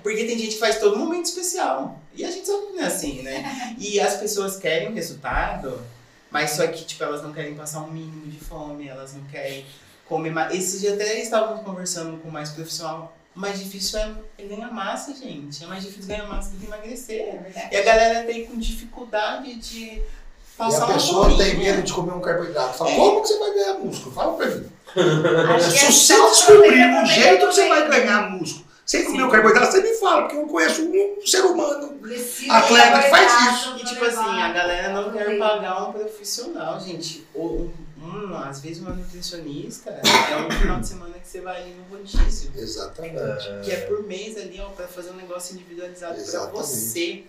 Porque tem gente que faz todo momento especial. E a gente sabe que não é assim, né? E as pessoas querem o resultado, mas só que, tipo, elas não querem passar um mínimo de fome, elas não querem comer mais. Esse dia até estávamos conversando com mais profissional. O mais difícil é, é ganhar massa, gente. É mais difícil ganhar massa do que emagrecer. É. E a galera tem com dificuldade de E passar a uma pessoa tem medo de comer um carboidrato. Fala, É. como que você vai ganhar músculo? Fala pra mim. Que Se é você descobrir um jeito que você vai aproveita. ganhar músculo sem comer o carboidrato, você me fala, porque eu conheço um ser humano. Precisa Atleta que faz isso. E tipo levar. assim, a galera não quer pagar um profissional, gente. Ou um, um, às vezes uma nutricionista é um final de semana que você vai ali no rodízio. Exatamente. Que é por mês ali, ó, pra fazer um negócio individualizado pra Exatamente. você.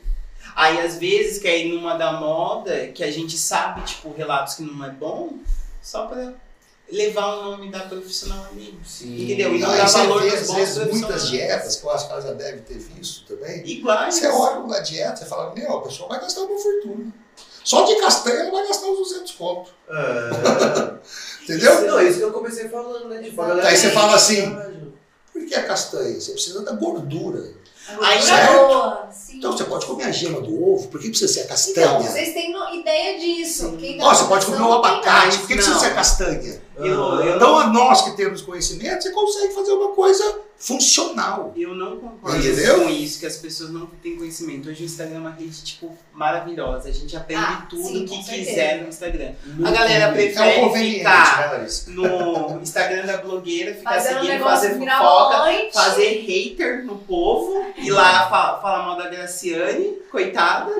Aí às vezes quer ir numa da moda, que a gente sabe, tipo, relatos que não é bom, só pra levar o nome da profissional ali. Sim. Entendeu? E Não, dá você valor vê, nos às bons vezes, muitas dietas, que eu acho que ela já deve ter visto também. Iguais. Você olha uma dieta e fala, meu, a pessoa vai gastar uma fortuna. Só de castanha ela vai gastar uns 200 conto. É. Entendeu? Não, isso que eu comecei falando, né? Tipo, a galera- Aí você fala assim, Por que a castanha? Você precisa da gordura. Aí, Gordura certo. boa, sim. Então você pode comer a gema do ovo, por que precisa ser a Então, castanha? vocês têm ideia disso. Quem Ó, você pode comer um tem abacate, por que precisa ser a castanha? Eu, eu, Então não, a nós que temos conhecimento, você consegue fazer uma coisa funcional. eu não concordo Entendeu? com isso, que as pessoas não têm conhecimento. Hoje o Instagram é uma rede, tipo, maravilhosa. A gente aprende Ah, tudo sim, que quiser no Instagram. Muito A galera prefere É um conveniente, ficar né, no Instagram da blogueira, ficar Fazendo um seguindo, negócio fazer fofoca, fazer hater no povo, ir lá fa falar mal da Graciane, coitada,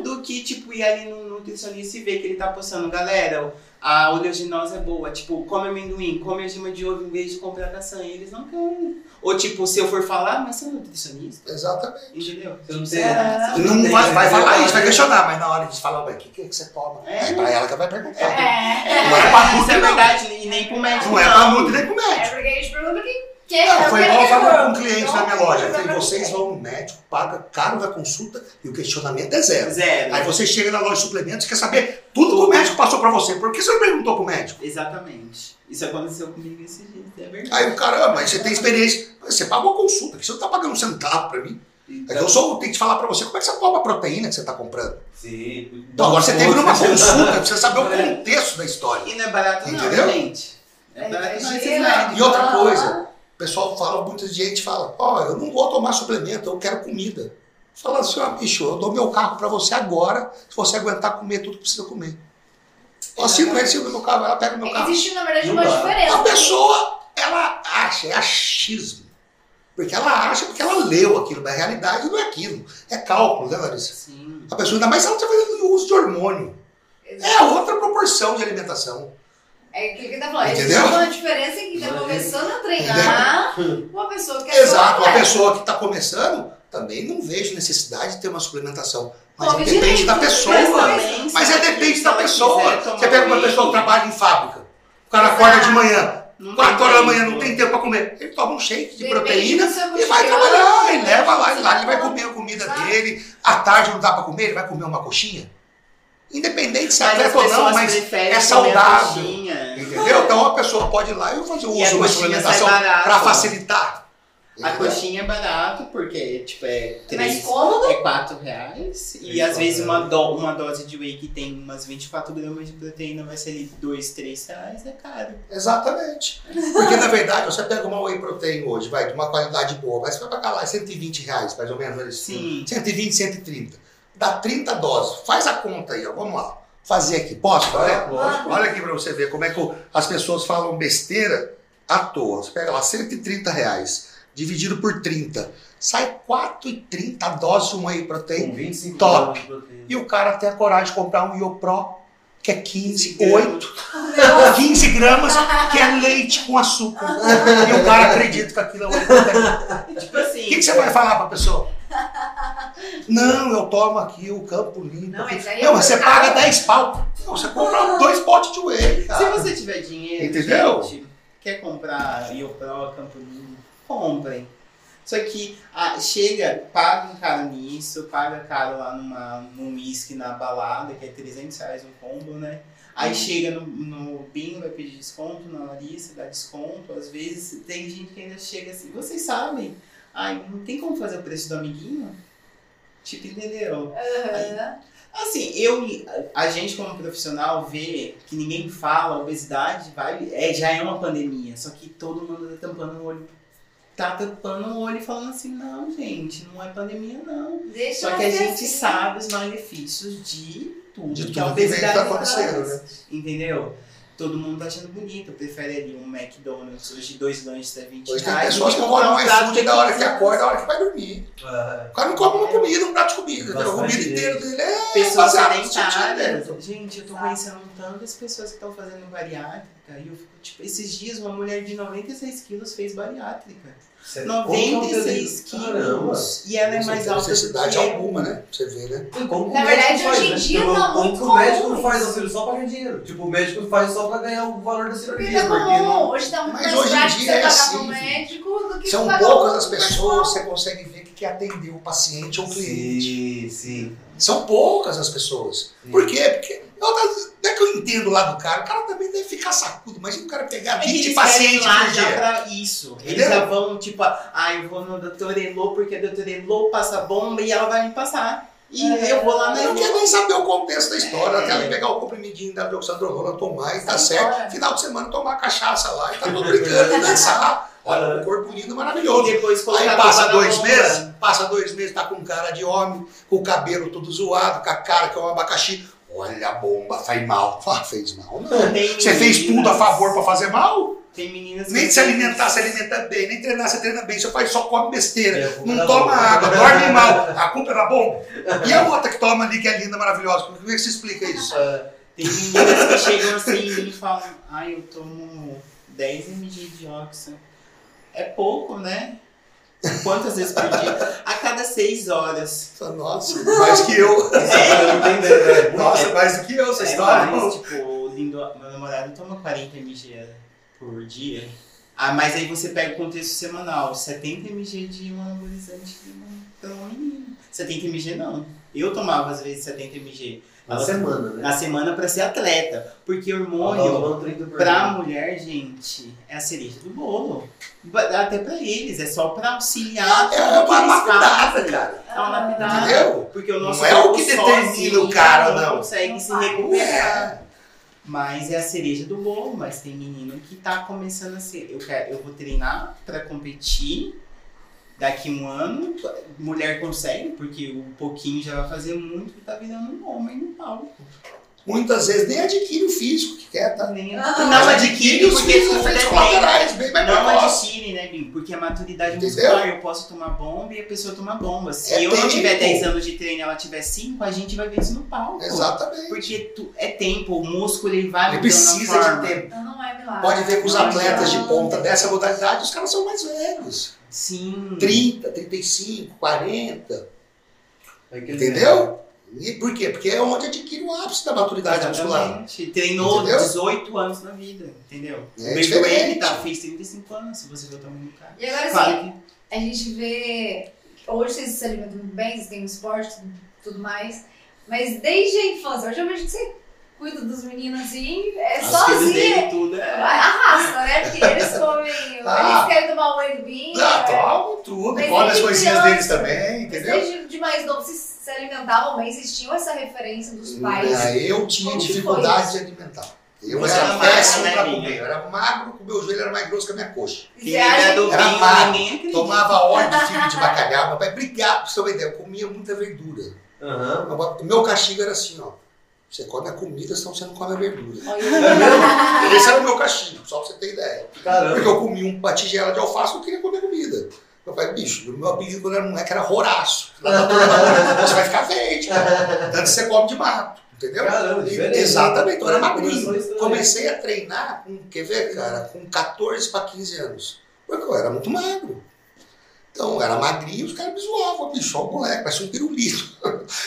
do que, tipo, ir ali no nutricionista e ver que ele tá postando, galera, a oleaginosa é boa, tipo, come amendoim, come a gema de ovo em vez de comprar castanha. Eles não querem. Ou, tipo, se eu for falar, mas você é nutricionista, Exatamente. entendeu? Você não tem. É. você Não tem- vai, vai falar isso, vai questionar, mas na hora de falar, o que, que, que você toma? É. É pra ela que vai perguntar. É. Não é pra Isso Nutri, é não. verdade, e nem pro médico. Não é pra Nutri nem pro É médico. porque a gente pergunta quem quer. Não, foi igual eu com um cliente Então, na minha loja. Eu falei, vocês você. vão no médico, paga caro da consulta e o questionamento é zero. Zero. Aí você chega na loja de suplementos e quer saber tudo que o médico passou pra você. Por que você não perguntou pro médico? Exatamente. Isso aconteceu comigo esse dia, é verdade. Aí o caramba, aí você tem experiência. Você paga uma consulta, que você não tá pagando um centavo pra mim. É que eu sou, tenho que falar pra você como é que você toma a proteína que você tá comprando. Sim. Então agora você teve numa consulta, precisa saber o contexto da história. E não é barato não, Entendeu? gente. É não, esses Imagina. médicos. E outra Ah. coisa, pessoal fala, muita gente fala, ó, eu não vou tomar suplemento, eu quero comida. Fala assim, ó, bicho, eu dou meu carro pra você agora, se você aguentar comer tudo que precisa comer. Assim não recebo meu carro, ela pega o meu carro. Existe, na verdade, Não uma diferença. A pessoa, ela acha, é achismo. Porque ela acha, porque ela leu aquilo, mas a realidade não é aquilo. É cálculo, né, Larissa? Sim. A pessoa, ainda mais se ela está fazendo uso de hormônio. É outra proporção de alimentação. É aquilo que tá falando. Entendeu? Existe uma diferença em quem tá começando a treinar uma pessoa que é Exato, uma pessoa que está começando, também não vejo necessidade de ter uma suplementação. Mas Come depende da pessoa. Mas é depende da pessoa. Você pega uma pessoa que trabalha em fábrica. O cara acorda de manhã, não 4 tem horas da manhã, não tem tempo para comer. Ele toma um shake de proteína e vai trabalhar. Ele depende leva lá, seu lá ele vai comer a comida dele. À tarde não dá para comer, ele vai comer uma coxinha. Independente se é atleta ou não, mas é saudável. Entendeu? Então a pessoa pode ir lá e fazer o uso da suplementação para facilitar. A Entendeu? coxinha é barato, porque tipo, é É mais três, cômodo. é 4 reais. E às vezes uma, do, uma dose de whey que tem umas 24 gramas de proteína vai ser ali 2, 3 reais, é caro. Exatamente. Porque na verdade, você pega uma whey protein hoje, vai, de uma qualidade boa, mas você vai pagar lá 120 reais, mais ou menos. Sim. 120, 130. Dá 30 doses. Faz a conta aí, ó. Vamos lá. Fazer aqui. Posso? Vai, lógico. Olha aqui pra você ver como é que as pessoas falam besteira à toa. Você pega lá 130 reais, dividido por 30. Sai 4,30 doses de um whey protein. Com 25 Top. proteína. E o cara tem a coragem de comprar um Iopro que é 15, 15 8, 15 gramas, que é leite com açúcar. E o cara acredita que aquilo é 80 Tipo assim. O que, que você vai falar pra pessoa? Não, eu tomo aqui o campo limpo. Não, mas é Não, mas você paga 10 pau. Não, você compra dois potes de whey, Se cara. você tiver dinheiro, Entendeu? gente, quer comprar Iopro, Campo Limpo, comprem. Só que ah, chega, paga um caro nisso, paga caro lá numa, num whisky na balada, que é 300 reais um combo, né? Aí chega no, no bingo, vai pedir desconto, na Larissa dá desconto. Às vezes tem gente que ainda chega assim, vocês sabem, ai, não tem como fazer o preço do amiguinho? Tipo, entendeu? Aham. Assim, eu, a gente como profissional vê que ninguém fala, a obesidade vai, é, já é uma pandemia, só que todo mundo tá tampando o olho, tá tampando o olho e falando assim, não, gente, não é pandemia não. Deixa Só que a gente assim. sabe os malefícios de tudo, De que a tudo que vem obesidade tá acontecendo, traz, né? Entendeu? Todo mundo tá achando bonito, prefere ali um McDonald's, hoje dois lanches é 20 Hoje tem reais. pessoas do que comprar comem um iFood da hora que 15 acorda, da hora que vai dormir. É. O cara não come uma comida, um prato de comida. A comida inteira dele é pessoas baseada no. Gente, eu tô conhecendo tantas pessoas que estão fazendo bariátrica e eu fico, tipo, esses dias uma mulher de 96 quilos fez bariátrica. Sério, 96 é um Caramba. quilos. E ela é mais não tem alta do necessidade que alguma, né? Você ver, né? Como que Na o verdade, médico faz, hoje em né? dia Tipo, tá como muito que o médico comum não faz isso. auxílio só pra ganhar dinheiro? Tipo, o médico faz só pra ganhar o valor da Porque cirurgia. tá Porque comum. não... Hoje tá muito Mas mais hoje em prático dia você é pagar assim, pro médico do que São poucas as pessoas que você consegue ver que quer atender o paciente ou o cliente. Sim, sim. São poucas as pessoas. Sim. Por quê? Porque eu, é entendo lá do cara, o cara também deve ficar sacudo. Imagina o cara pegar É que 20 eles pacientes lá por já dia. pra isso. Eles já vão, tipo, ah, eu vou no Dr. Elô porque a Dr. Elô passa bomba e ela vai me passar. E É. eu vou lá na Eu não quero nem saber o contexto da história. É. Até ela pegar o comprimidinho da dioxandrolona, tomar e tá certo. Final de semana tomar cachaça lá e tá tudo brincando dançar. Olha, um corpo lindo, maravilhoso. E depois Aí passa dois meses, passa dois meses, tá com cara de homem, com o cabelo todo zoado, com a cara que é um abacaxi. Olha a bomba, faz mal. Ah, fez mal. Não. Você fez tudo a favor pra fazer mal? Tem meninas Nem se alimentar, se alimenta bem, nem treinar, se treina bem, seu pai só come besteira, não toma água, dorme mal, a culpa é da bomba. E a outra que toma ali, que é linda, maravilhosa, como é que você explica isso? Tem meninas que chegam assim e falam, ai, eu tomo 10 mg de óxido. É pouco, né? Quantas vezes por dia? A cada 6 horas. Nossa, mais que eu. Entendo, né? Nossa, mais do que eu essa É história. mais, tipo, o lindo, meu namorado toma 40 mg por dia. Ah, mas aí você pega o contexto semanal, 70 mg de um anabolizante pra uma menina. 70 mg não. Eu tomava às vezes 70 mg. Na Ela- semana, né? Na semana pra ser atleta. Porque hormônio, tomando 30 por pra dia. mulher, gente, é a cereja do bolo. Até pra eles, é só pra auxiliar. É tudo uma lapidada, cara. É uma lapidada. Entendeu? Porque o nosso Não é o que determina o cara, não não. consegue Não se recuperar. É. Mas é a cereja do bolo, mas tem menino que tá começando a ser. Eu, quero, eu vou treinar pra competir. Daqui um ano, mulher consegue, porque o pouquinho já vai fazer muito e tá virando um homem no palco. Muitas vezes nem adquire o físico que quer, tá? Nem Ah, não Mas adquire os tudo efeitos é colaterais, bem mais Não precoce. adquire, né, Bim? Porque a maturidade Entendeu? muscular, eu posso tomar bomba e a pessoa toma bomba. Se É eu não tempo. tiver 10 anos de treino e ela tiver 5, a gente vai ver isso no palco. Exatamente. Porque tu- é tempo, o músculo ele vai Ele precisa forma. de tempo. Então não é milagre. Pode ver que os Não, atletas de não. ponta dessa modalidade, os caras são mais velhos. Sim. 30, 35, 40. Aquele- Entendeu? E por quê? Porque é onde adquire o ápice da maturidade muscular. Exatamente. Treinou Entendeu? 18 anos na vida, entendeu? É o diferente. Tá, fez 35 anos, se você ver o tamanho do cara. E agora assim, que a gente vê. Hoje vocês se alimentam muito bem, vocês têm o esporte tudo, tudo mais. Mas desde a infância, hoje eu vejo que você cuida dos meninos assim, é as sozinha. dele tudo é... Arrasta, né? Porque eles comem. Ah. Eles querem tomar um whey do vinho. Ah, é. tomam tudo, come as coisinhas criança, deles também, entendeu? Desde de mais novo, vocês se alimentavam bem, vocês tinham essa referência dos pais. Eu tinha dificuldade de alimentar. Eu Você era péssimo né, pra Binha? comer. Eu era magro, o meu joelho era mais grosso que a minha coxa. Que- Era vinho, magro. Tomava óleo de fio de bacalhau, meu pai brigava, pra você ter uma ideia. Eu comia muita verdura. Aham. O meu castigo era assim, ó. Você come a comida, senão você não come a verdura. Esse era o meu castigo, só pra você ter ideia. Porque Caramba. eu comia um- uma tigela de alface, eu não queria comer comida. Meu pai, bicho, o meu apelido quando era moleque era Roraço. Lá na turma, Você vai ficar verde, cara. Tanto que você come de mato. Entendeu? Caramba, diferente. Exatamente, eu era magrinho. Comecei a treinar, com, quer ver, cara, com 14 para 15 anos. Porque eu era muito magro. Então, eu era magrinho, os caras me zoavam, bicho, ó, o moleque, parece um pirulito.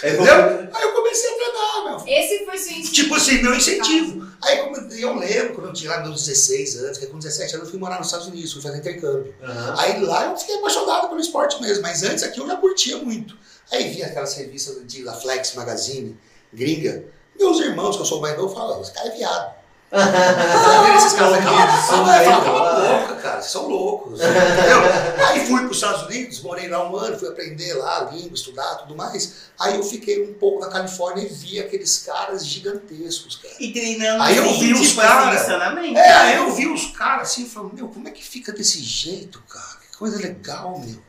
É Entendeu? Aí eu comecei a treinar, meu. Esse foi seu incentivo. Tipo assim, meu incentivo. Aí como eu lembro, quando eu tinha lá meus 16 anos, que com 17 anos eu fui morar nos Estados Unidos, fui fazer intercâmbio. Aham. Aí lá eu fiquei apaixonado pelo esporte mesmo, mas antes aqui eu já curtia muito. Aí vi aquelas revistas de, da Flex Magazine, gringa. Meus irmãos, que eu sou mais novo, falam, esse cara é viado. Esses caras, cala, a boca, cara, vocês são loucos. Entendeu? Aí fui para os Estados Unidos, morei lá um ano, fui aprender lá a língua, estudar tudo mais. Aí eu fiquei um pouco na Califórnia e vi aqueles caras gigantescos, cara. E treinando Aí eu assim, vi os tipo assim, insanamente. É, aí eu vi os caras assim, falando, meu, como é que fica desse jeito, cara? Que coisa legal, meu.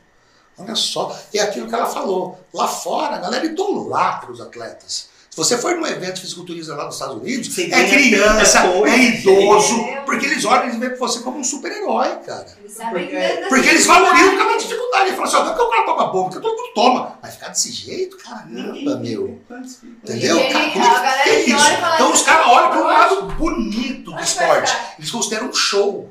Olha só. E é aquilo que ela falou. Lá fora, a galera idolatra os atletas. Se você for num evento de fisiculturismo lá nos Estados Unidos, Você é criança, é idoso, é. porque eles olham e veem você como um super-herói, cara. Eles Porque- das Porque eles valorizam cada dificuldade. Eles falam assim, ó, não é que o cara toma bomba, porque todo mundo toma. Mas ficar desse jeito, caramba, meu. Entendeu? Cara, como é que- é isso? Então os caras olham para um "Poxa, lado bonito do vai esporte. Eles consideram um show.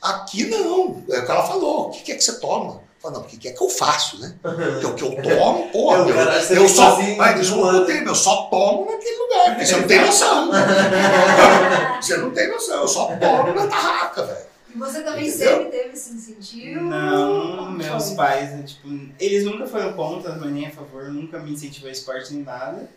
Aqui não. É o que ela falou. O que é que você toma? Fala, não, o que que é que eu faço, né? Porque o que eu tomo, porra, É, o meu, cara, você eu fica só. Mas desculpa, zoando. eu tenho, eu só tomo naquele lugar, porque você não tem noção. você não tem noção, eu só tomo na tarraca, velho. E você também Entendeu? sempre teve esse incentivo? Não, meus foi? pais, né, tipo, eles nunca foram contra, mas nem a favor, nunca me incentivou a esporte nem nada.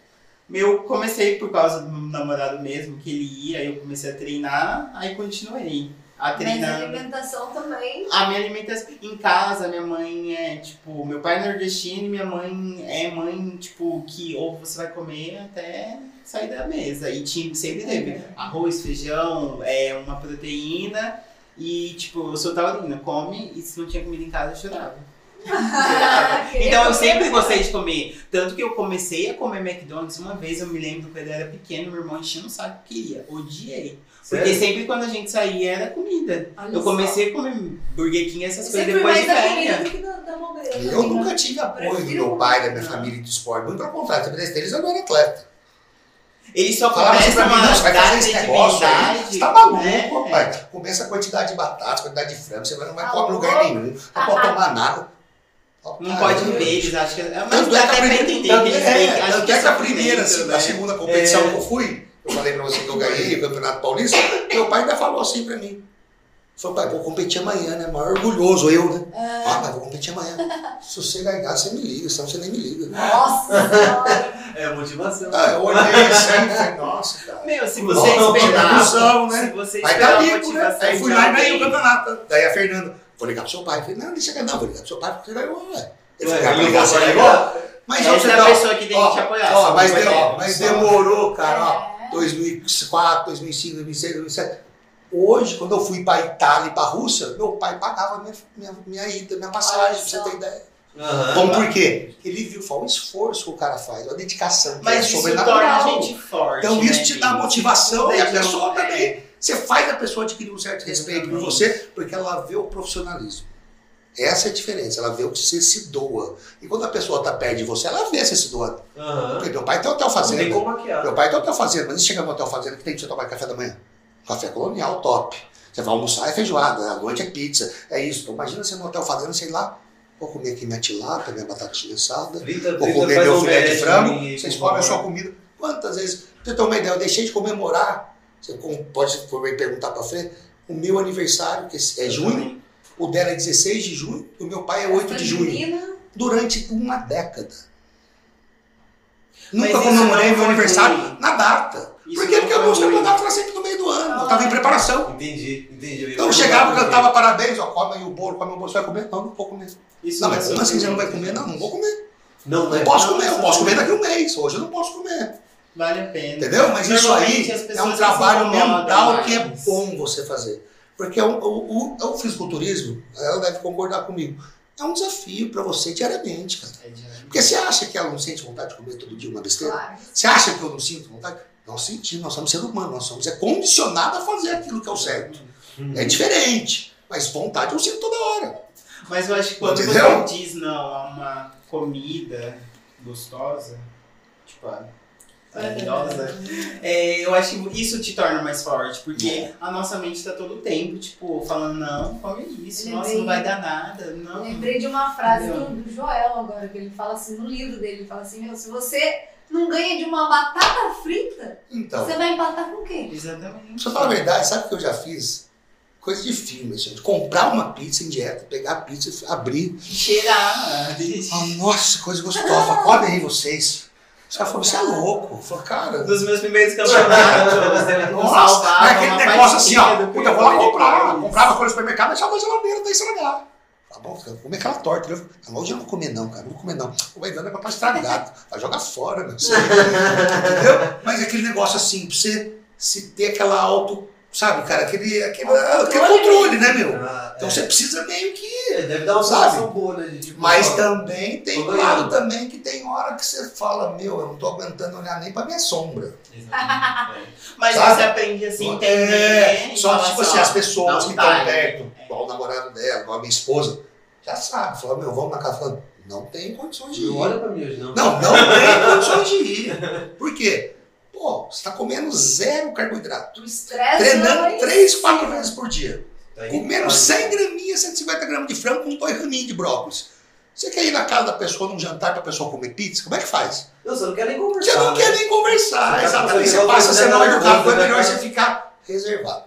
Eu comecei por causa do meu namorado mesmo, que ele ia, aí eu comecei a treinar, aí continuei a Mas a treinar. alimentação também. A minha alimentação em casa, minha mãe é tipo, meu pai é nordestino e minha mãe é mãe, tipo, que ou você vai comer até sair da mesa. E tinha, sempre teve arroz, feijão, é, uma proteína e tipo, eu sou taurina, come e se não tinha comida em casa eu chorava. Então eu sempre gostei de comer. Tanto que eu comecei a comer McDonald's uma vez, eu me lembro quando eu era pequeno, meu irmão enchia um saco que queria. Odiei. Porque Sério? sempre quando a gente saía era comida. Olha Eu só. comecei a comer Burger King, essas Eu coisas depois de velha. da. Eu nunca tive apoio do meu pai, da minha Não. família de esporte. Muito pelo contrário, também deles eu não era atleta. Eles só assim começam pra mim, não, a você vai dar fazer esse negócio aí. credibilidade. Você tá maluco, né? rapaz. Começa a quantidade de batatas, quantidade de frango, você não vai Tá comer em lugar nenhum, não pode tomar nada. Não pode ver, eles acham que. Mas Tanto dá é que a até pra primeira, entender tanto que eles é. Acho tanto é é que a primeira, assim, a segunda competição É. que eu fui, eu falei pra você que eu ganhei o Campeonato Paulista, meu pai ainda falou assim pra mim. Falou, pai, vou competir amanhã, né? Maior orgulhoso eu, né? Ah, pai, vou competir amanhã. Se você ganhar, você me liga, senão você nem me liga. Nossa. É motivação. Ah, eu olhei assim falei, nossa, cara. Meu, se Nossa, você não, esperar. ilusão, né? Se você Aí tá a limpo, né? Aí fui lá e ganhei o campeonato. Daí a Fernanda, vou ligar pro seu pai. Eu falei, não, deixa eu ganhar, não, vou ligar pro seu pai porque você ganhou, ué. Ele falou, ah, o ligar, você ganhou? Mas ó, Essa você é a pessoa que tem ó, que te apoiar. Ó, mas, você de- ó, vai mas ver. demorou, cara, ó. É. 2004, 2005, 2006, 2007. Hoje, quando eu fui pra Itália e pra Rússia, meu pai pagava minha, minha, minha ida, minha passagem, pra você ter ideia. Bom, por quê? Porque ele viu, foi um esforço que o cara faz, uma dedicação, que Mas é isso sobrenatural. torna a gente forte. Então né, isso te dá motivação e a pessoa é. também. Você faz a pessoa adquirir um certo respeito por você porque ela vê o profissionalismo. Essa é a diferença, ela vê o que você se doa. E quando a pessoa está perto de você, ela vê você se doando. Aham. Porque meu pai tem hotel Não tem como maquiar. Meu pai tem hotel fazenda, mas e chega no hotel fazenda que tem que você tomar café da manhã? Café colonial, top. Você vai almoçar, é feijoada, à noite é pizza. É isso. Então, imagina você no hotel fazenda, sei lá, vou comer aqui minha tilápia, minha batatinha assada. Frita, Vou comer meu filé de frango, vocês comem a sua comida. Quantas vezes, pra você ter uma ideia, eu deixei de comemorar, você pode bem perguntar pra frente, o meu aniversário, que é junho, o dela é 16 de junho, e o meu pai é 8 de junho. Durante uma década. Mas Nunca comemorei não meu aniversário ruim. na data. Isso Por quê? não Porque o meu campeonato era sempre no meio do ano, eu estava em preparação. Entendi, entendi. Então eu chegava, cantava parabéns, ó, come aí o bolo, come o bolo, você vai comer? Não, não vou comer. Isso Não, mas é como assim você não vai comer? Não, não vou comer. Não, Não né? posso Não, comer, eu posso não. comer daqui a um mês. Hoje eu não posso comer. Vale a pena. Entendeu? Mas isso aí é um trabalho mental que é bom você fazer. Porque o, o, o, o fisiculturismo, ela deve concordar comigo, é um desafio para você diariamente, cara. É de- Porque você acha que ela não sente vontade de comer todo dia uma besteira? claro. Você acha que eu não sinto vontade? Nós sentimos, nós somos seres humanos, nós somos é condicionados a fazer aquilo que é o certo. Uhum. É diferente, mas vontade eu sinto toda hora. Mas eu acho que quando Entendeu? você diz não a uma comida gostosa, tipo, a- maravilhosa. É, eu acho que isso te torna mais forte, porque a nossa mente tá todo o tempo, tipo, falando, não, come isso, nossa, não vai dar nada, não. Lembrei de uma frase do, do Joel agora, que ele fala assim, no livro dele, ele fala assim, meu, se você não ganha de uma batata frita, Então, você vai empatar com o quê? Exatamente. Pra falar a verdade, sabe o que eu já fiz? Coisa de filme, gente. Comprar uma pizza em dieta, pegar a pizza, abrir. Cheirar. Ah, nossa, coisa gostosa. Come aí vocês. Os caras falaram, você é louco. Eu falei, cara. Dos meus primeiros campeonatos, eu Nossa, salvava aquele negócio assim, ó. Puta, eu vou lá comprar. Comprava coisa no supermercado, deixava na geladeira até estragar. Tá bom, eu vou comer aquela torta. Eu falei, hoje eu não vou comer não, cara. Não vou comer não. Vai dando é pra estragado. Vai jogar fora, meu. Você- Entendeu? Mas é aquele negócio assim, pra você se ter aquela auto. Sabe, cara, aquele, aquele, aquele controle, né, meu? Ah, Então é. você precisa meio que. É, deve dar uma Sabe? sensação boa, né? Tipo, Mas ó, também tem um lado ganhando. também que tem hora que você fala, meu, eu não tô aguentando olhar nem pra minha sombra. Exatamente. Mas Sabe? você aprende assim, entender. É, só tipo assim, as pessoas que estão tá, perto, igual o namorado dela, igual a minha esposa, já sabem. Falaram, meu, vamos na casa. Falando, não tem condições de ir. Não olha pra mim hoje, não. Não, não tem condições de ir. Por quê? Pô, você tá comendo zero carboidrato. Estresse Treinando três, quatro vezes por dia. Tá Comendo tá. 100 graminhas, 150 gramas de frango com dois raminhos de brócolis. Você quer ir na casa da pessoa num jantar pra pessoa comer pizza? Como é que faz? Não, você não quer nem conversar. Você não né? quer nem conversar, Você tá exatamente. Você passa a semana coisa, educado, foi né, melhor cara? você ficar reservado.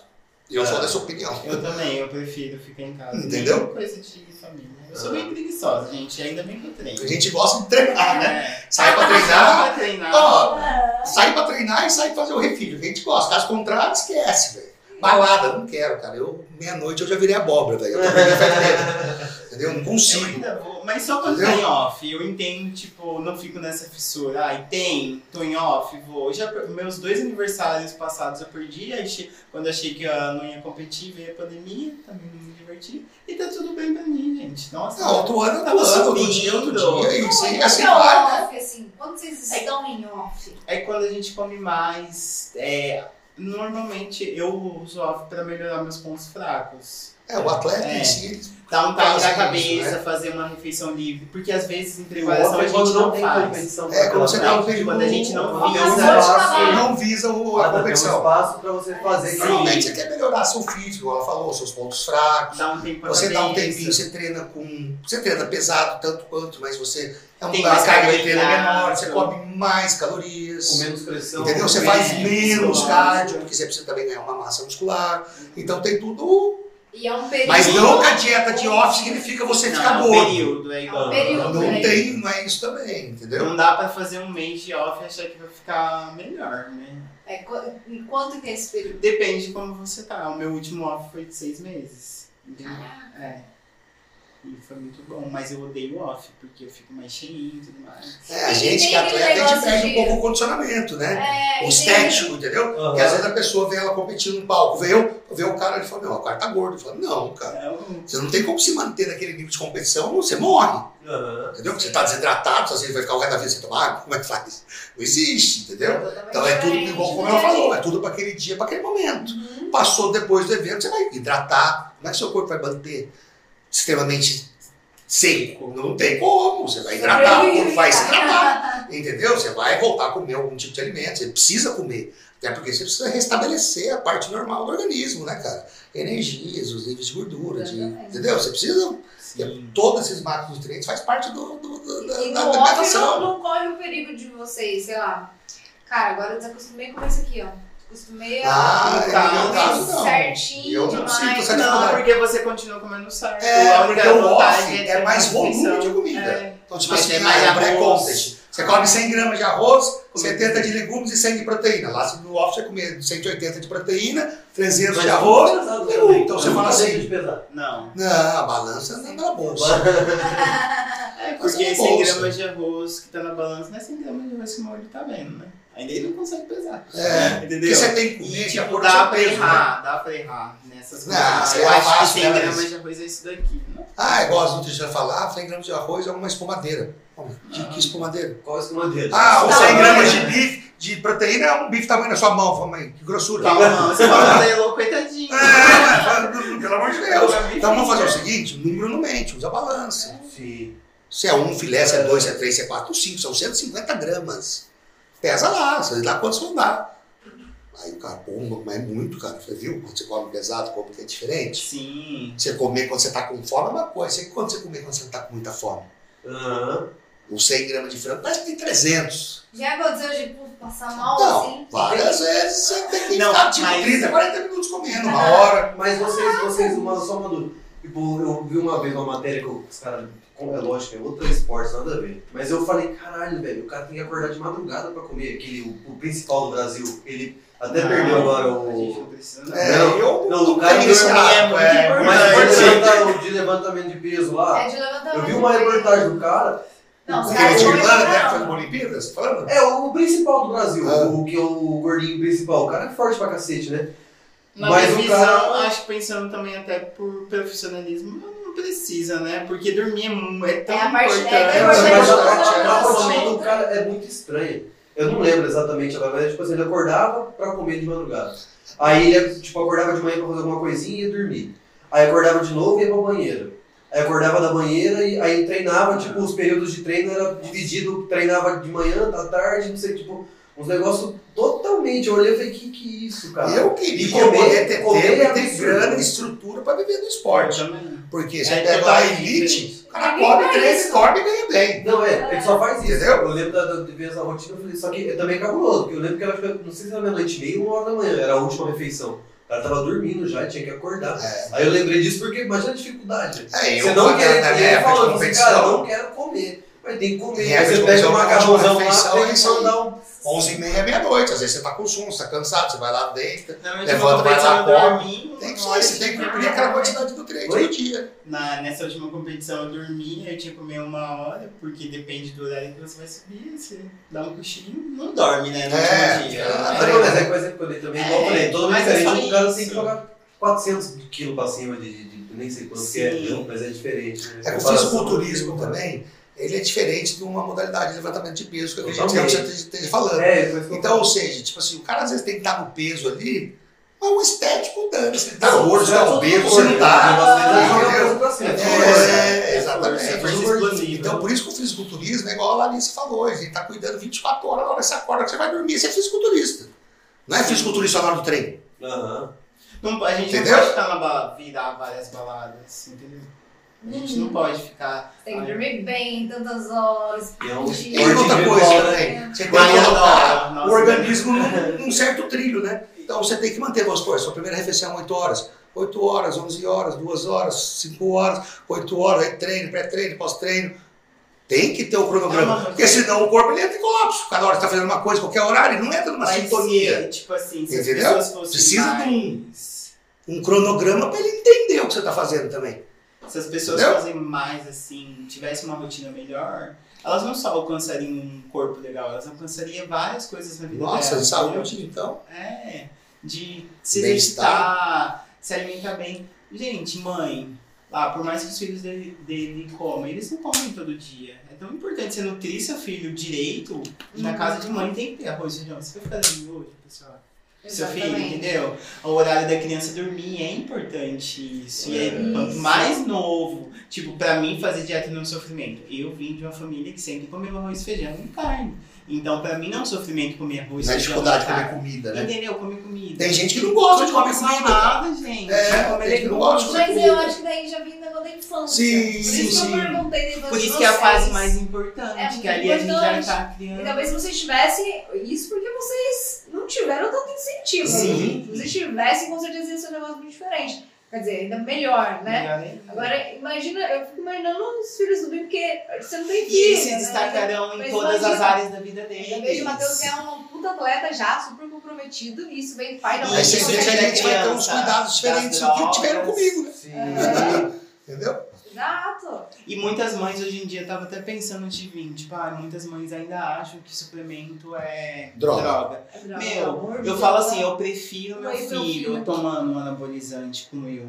Eu sou É. dessa opinião. Eu também, eu prefiro ficar em casa. Entendeu? Coisa de família. Eu sou bem preguiçosa, gente. Ainda bem que eu treino. A gente gosta de treinar, né? É. Sai pra treinar, pra treinar. ó, sai pra treinar e sai fazer o refil. A gente gosta. Caso contrário, esquece, velho. Balada, não quero, cara. Eu, meia-noite, eu já virei abóbora, velho. Eu tô. Entendeu? Não Eu consigo. ainda vou, mas só quando Entendeu? tá em off. Eu entendo, tipo, não fico nessa fissura. Ai, tem, tô em off, vou. Já, meus dois aniversários passados eu perdi, aí che- quando eu achei que eu não ia competir, veio a pandemia, também não me diverti. E tá tudo bem pra mim, gente. Nossa, Não, outro ano, Tá outro ano, outro dia, outro dia. E como assim, é assim é vai, né? off, assim? Quando vocês estão em off? É quando a gente come mais. É, normalmente eu uso off pra melhorar meus pontos fracos. É, o atleta É. em si, Dar um da isso, cabeça, né? fazer uma refeição livre. Porque às vezes em o preparação a gente não, tem faz. competição. É, quando você tá Exatamente, quando a gente não visa- um espaço- não visa o- a tem um competição. espaço pra você fazer isso. Normalmente você quer melhorar seu físico, ela falou, seus pontos fracos. Dá um tempo pra Você dá um tempinho, você treina com. Você treina pesado tanto quanto, mas você é uma Tem mais carga de treino menor, você come mais calorias. Com menos pressão. Entendeu? Você faz menos cardio, porque você precisa também ganhar uma massa muscular. Então tem tudo. E é um período. Mas não que a dieta de off significa você Não, ficar é um gordo. período, é igual. É um período. Não né? tem, não é isso também, entendeu? Não dá pra fazer um mês de off e achar que vai ficar melhor, né? É, qu- quanto que é esse período? Depende de como você tá. O meu último off foi de seis meses. Entendeu? É. E foi muito bom, mas eu odeio off, porque eu fico mais cheinho e tudo mais. É, a gente que atleta, a gente perde de- um pouco o condicionamento, né? É, O estético, entendeu? Porque às vezes a pessoa vê ela competindo no palco, vê eu, vê o cara e fala, não, o cara tá gordo. Eu falo, não, cara. É um- Você não tem como se manter naquele nível de competição, você morre. Aham. Entendeu? Porque você tá desidratado, às vezes vai ficar o resto da vida sem tomar água, como é que faz? Não existe, entendeu? Então é tudo igual como ela falou, é tudo para aquele dia, para aquele momento. Uhum. Passou depois do evento, você vai hidratar. Como é que seu corpo vai manter extremamente seco? Não tem como. Você vai hidratar, o corpo vai se hidratar. Entendeu? Você vai voltar a comer algum tipo de alimento, você precisa comer. Até porque você precisa restabelecer a parte normal do organismo, né, cara? Energias, os níveis de gordura, de- entendeu? Você precisa. Sim. Todos esses macronutrientes faz parte do, do, do- da, E da off não, alimentação. não corre o perigo de vocês, sei lá. Cara, agora eu desacostumei a comer isso aqui, ó. Acostumei a Ah, no no caso, não. certinho Eu não sinto essa Não, porque você continua comendo certo. É, porque o off ter é mais volume de comida. É. Então, tipo Mas assim, é ah, mais é pré-contest. Você come 100 gramas de arroz, Come 70 de legumes e 100 de proteína. Lá no off você come 180 de proteína, 300 Mas de arroz. também. Então você fala assim. Não. não, a balança não é na bolsa. É porque é 100 bolsa. gramas de arroz que tá na balança não é 100 gramas de arroz que o meu olho tá vendo, né? Ainda ele não consegue pesar. É, Entendeu? porque você tem que comer E, tipo, dá pra peso, né? errar, dá pra errar nessas Não, coisas. Eu erra acho que fácil, 100 né, gramas mas- de arroz é isso daqui. Não. Ah, igual as nutricionistas falam, ah, 100 gramas de arroz é uma espumadeira. Que, que espumadeira? Qual é modelo? Ah, os Não, 100 não, gramas de bife, de proteína é um bife tamanho da sua mão. Fala, mãe, que grossura. Calma, você falou da Elo, coitadinho. É, fala, pelo amor de Deus. Então vamos fazer o seguinte, o número não mente, usa a balança. Se é um filé, se é dois, se é três, se é quatro, cinco, são 150 gramas. Pesa lá, você dá quantos vão dar. Aí o cara, pô, mas é muito, cara. Falei, viu? Quando você come pesado, come que é diferente. Sim. Você comer quando você tá com fome é uma coisa. E quando você comer quando você não tá com muita fome? Aham. Uns 100 gramas de frango, parece que tem 300. Já aconteceu de pô, passar mal Não, assim? várias vezes você tem que Não, ficar tipo mas- 30, 40 minutos comendo, uma hora. Mas vocês, vocês, uma, só uma dúvida. Tipo, eu vi uma vez uma matéria que os caras, como é lógico, é outro esporte, nada a ver. Mas eu falei, caralho, velho, o cara tem que acordar de madrugada pra comer aquele, o, o principal do Brasil. Ele até perdeu agora A gente não o. precisa, não. É, Não, eu não, o cara dormir é muito é, importante. Mas o de levantamento de peso lá. É de levantamento. Eu vi uma reportagem do cara. Não, Porque caras de Irlanda, né? não. Tá falando? É, o principal do Brasil, Ah. o que é o gordinho principal. O cara é forte pra cacete, né? Na Mas minha o visão, cara- acho que pensando também até por profissionalismo, não precisa, né? Porque dormir é, é tão É importante. é, É, mas a, rotina do cara é muito estranha. Eu não lembro exatamente agora, mas tipo assim, ele acordava pra comer de madrugada. Aí ele tipo, acordava de manhã pra fazer alguma coisinha e ia dormir. Aí acordava de novo e ia pra banheira. Aí acordava da banheira e aí treinava, tipo, os períodos de treino era dividido, treinava de manhã, da tarde, não sei, tipo, uns negócios totalmente. Eu olhei e falei, que que é isso, cara? Eu queria comer- poder ter comer tempo é e ter absurdo. grana e estrutura pra viver do Eu esporte. Porque você É pega a elite, o cara come, isso. come e ganha bem. Não, é, ele só faz isso. Entendeu? Eu lembro da, da, de ver essa rotina, eu falei, só que é também cabuloso, porque eu lembro que acho que, não sei se era meia-noite e meia ou uma hora da manhã, era a última refeição. O cara tava dormindo já, tinha que acordar. É. Aí eu lembrei disso porque imagina a dificuldade. É, eu Você não quer, na ele minha época de cara, não quero comer, mas tem que comer. Aí você de pega um macarrãozão lá, tem refeição que é mandar um... 11 e meia, meia-noite. Às vezes você tá com sono, você tá cansado, você vai lá, deita. Levanta, vai lá, eu come. Tem que hora você tem que cumprir aquela quantidade de nutrientes Oi? no dia. Na, nessa última competição eu dormi, eu tinha que comer uma hora, porque depende do horário que você vai subir, você dá um cochilinho, não dorme, né? No É, último dia. é, Ah, não, mas é coisa que eu também, igual eu falei, todo mundo é diferente, o cara tem que jogar 400 quilos pra cima de, de, de nem sei quanto que é, mas é diferente. Né? É que o Comparação, fisiculturismo né? também, ele é diferente de uma modalidade de levantamento de peso, que é que você esteja falando. É, Então, ou seja, tipo assim, o cara às vezes tem que estar no peso ali, mas o estético dane, se ele tá gordo, se tá obeso, se não tá. né? Tá É, exatamente. Então, por isso que o fisiculturismo é igual a Larissa falou, a gente tá cuidando 24 horas na hora que você acorda, que você vai dormir, você é fisiculturista. Não é fisiculturista na hora do treino. Aham. Não, a gente Entendeu? não pode ficar na ba- virar várias baladas, entendeu? A gente não pode ficar. Tem que dormir bem, tantas horas. E é um E E outra coisa né? também, você tem que o organismo num, num certo trilho, né? Então você tem que manter, vamos supor, sua primeira refeição 8 horas. 8 horas, 11 horas, 2 horas, 5 horas, 8 horas, aí treino, pré-treino, pós-treino. Tem que ter o cronograma. É uma- Porque senão o corpo ele entra em colapso. Cada hora você está fazendo uma coisa, qualquer horário, ele não entra numa Mas, sintonia. Tipo assim, se Entendeu? Precisa de um- mais... Um cronograma para ele entender o que você está fazendo também. Se as pessoas Entendeu? fossem mais assim, tivessem uma rotina melhor, elas não só alcançariam um corpo legal, elas alcançariam várias coisas na vida Nossa, delas. de saúde, então. É, de se exercitar, se alimentar bem. Gente, mãe, lá, por mais que os filhos dele, dele comam, eles não comem todo dia. É tão importante você nutrir seu filho direito. Na Uhum. casa de mãe tem que ter arroz e feijão. Você vai dando hoje, pessoal? Seu filho, entendeu? O horário da criança dormir é importante isso. E É. Isso. mais novo, tipo, pra mim fazer dieta não é um sofrimento. Eu vim de uma família que sempre comeu arroz, feijão e carne. Então, pra mim não é um sofrimento comer arroz, Não é feijão dificuldade de comer comida, né? Entendeu? Comer comida. Tem gente que não gosta de comer come comida. salada, gente. É, come tem gente que não gosta de legumes. Mas eu acho que daí já vem negócio da infância. Sim, Por isso sim, que eu perguntei depois Por de isso que é a vocês. fase mais importante, É que ali a gente já importante. tá E criando. talvez se vocês tivessem isso porque vocês não tiveram tanto incentivo. Sim. Se vocês tivessem, com certeza ia ser um negócio muito diferente. Quer dizer, ainda melhor, né? Melhor. Agora, imagina, eu fico imaginando os filhos do bem, porque você não tem filho. E eles se né? destacarão em Mas todas as imagina, áreas da vida deles. Eu vejo o Matheus que é um puta atleta já, super comprometido, e isso vem pai da mãe. Isso é que a gente vai ter uns cuidados diferentes do que tiveram comigo, né? Sim. Entendeu? Exato. E muitas mães hoje em dia estavam até pensando antes de vir, tipo, ah, muitas mães ainda acham que suplemento é Droga. É droga, Meu, eu falo assim, eu prefiro meu filho filho- tomando um anabolizante com eu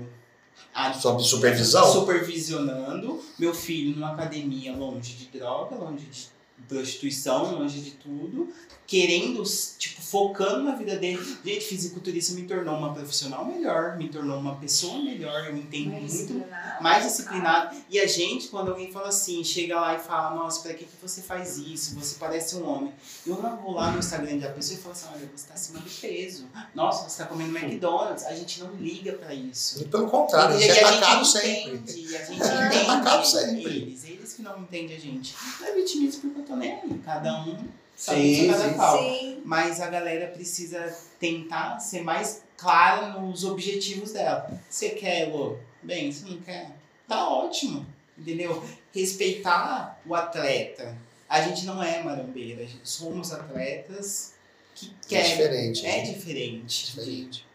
a- Sob supervisão? supervisionando, meu filho numa academia longe de droga, longe de prostituição, longe de tudo, querendo, tipo, focando na vida dele. Gente, fisiculturista me tornou uma profissional melhor, me tornou uma pessoa melhor, eu entendo Mais muito disciplinado. mais disciplinado. E a gente, quando alguém fala assim, chega lá e fala, nossa, pra que, que você faz isso? Você parece um homem. Eu não vou lá no Instagram da pessoa e falo assim, olha, você tá acima do peso. Nossa, você tá comendo McDonald's. A gente não liga pra isso. E pelo contrário, a E- gente é a gente atacado sempre. entende, a gente É, entende atacado sempre. eles, eles que não entendem a gente. Não é vitimismo porque eu tô nem aí. Cada um Sim, cada sim. Sim. Mas a galera precisa tentar ser mais clara nos objetivos dela. Você quer, Lô? Bem, você não quer? Tá ótimo. Entendeu? Respeitar o atleta. A gente não é marombeira, a gente somos atletas que É querem. diferente. É né? diferente. Diferente.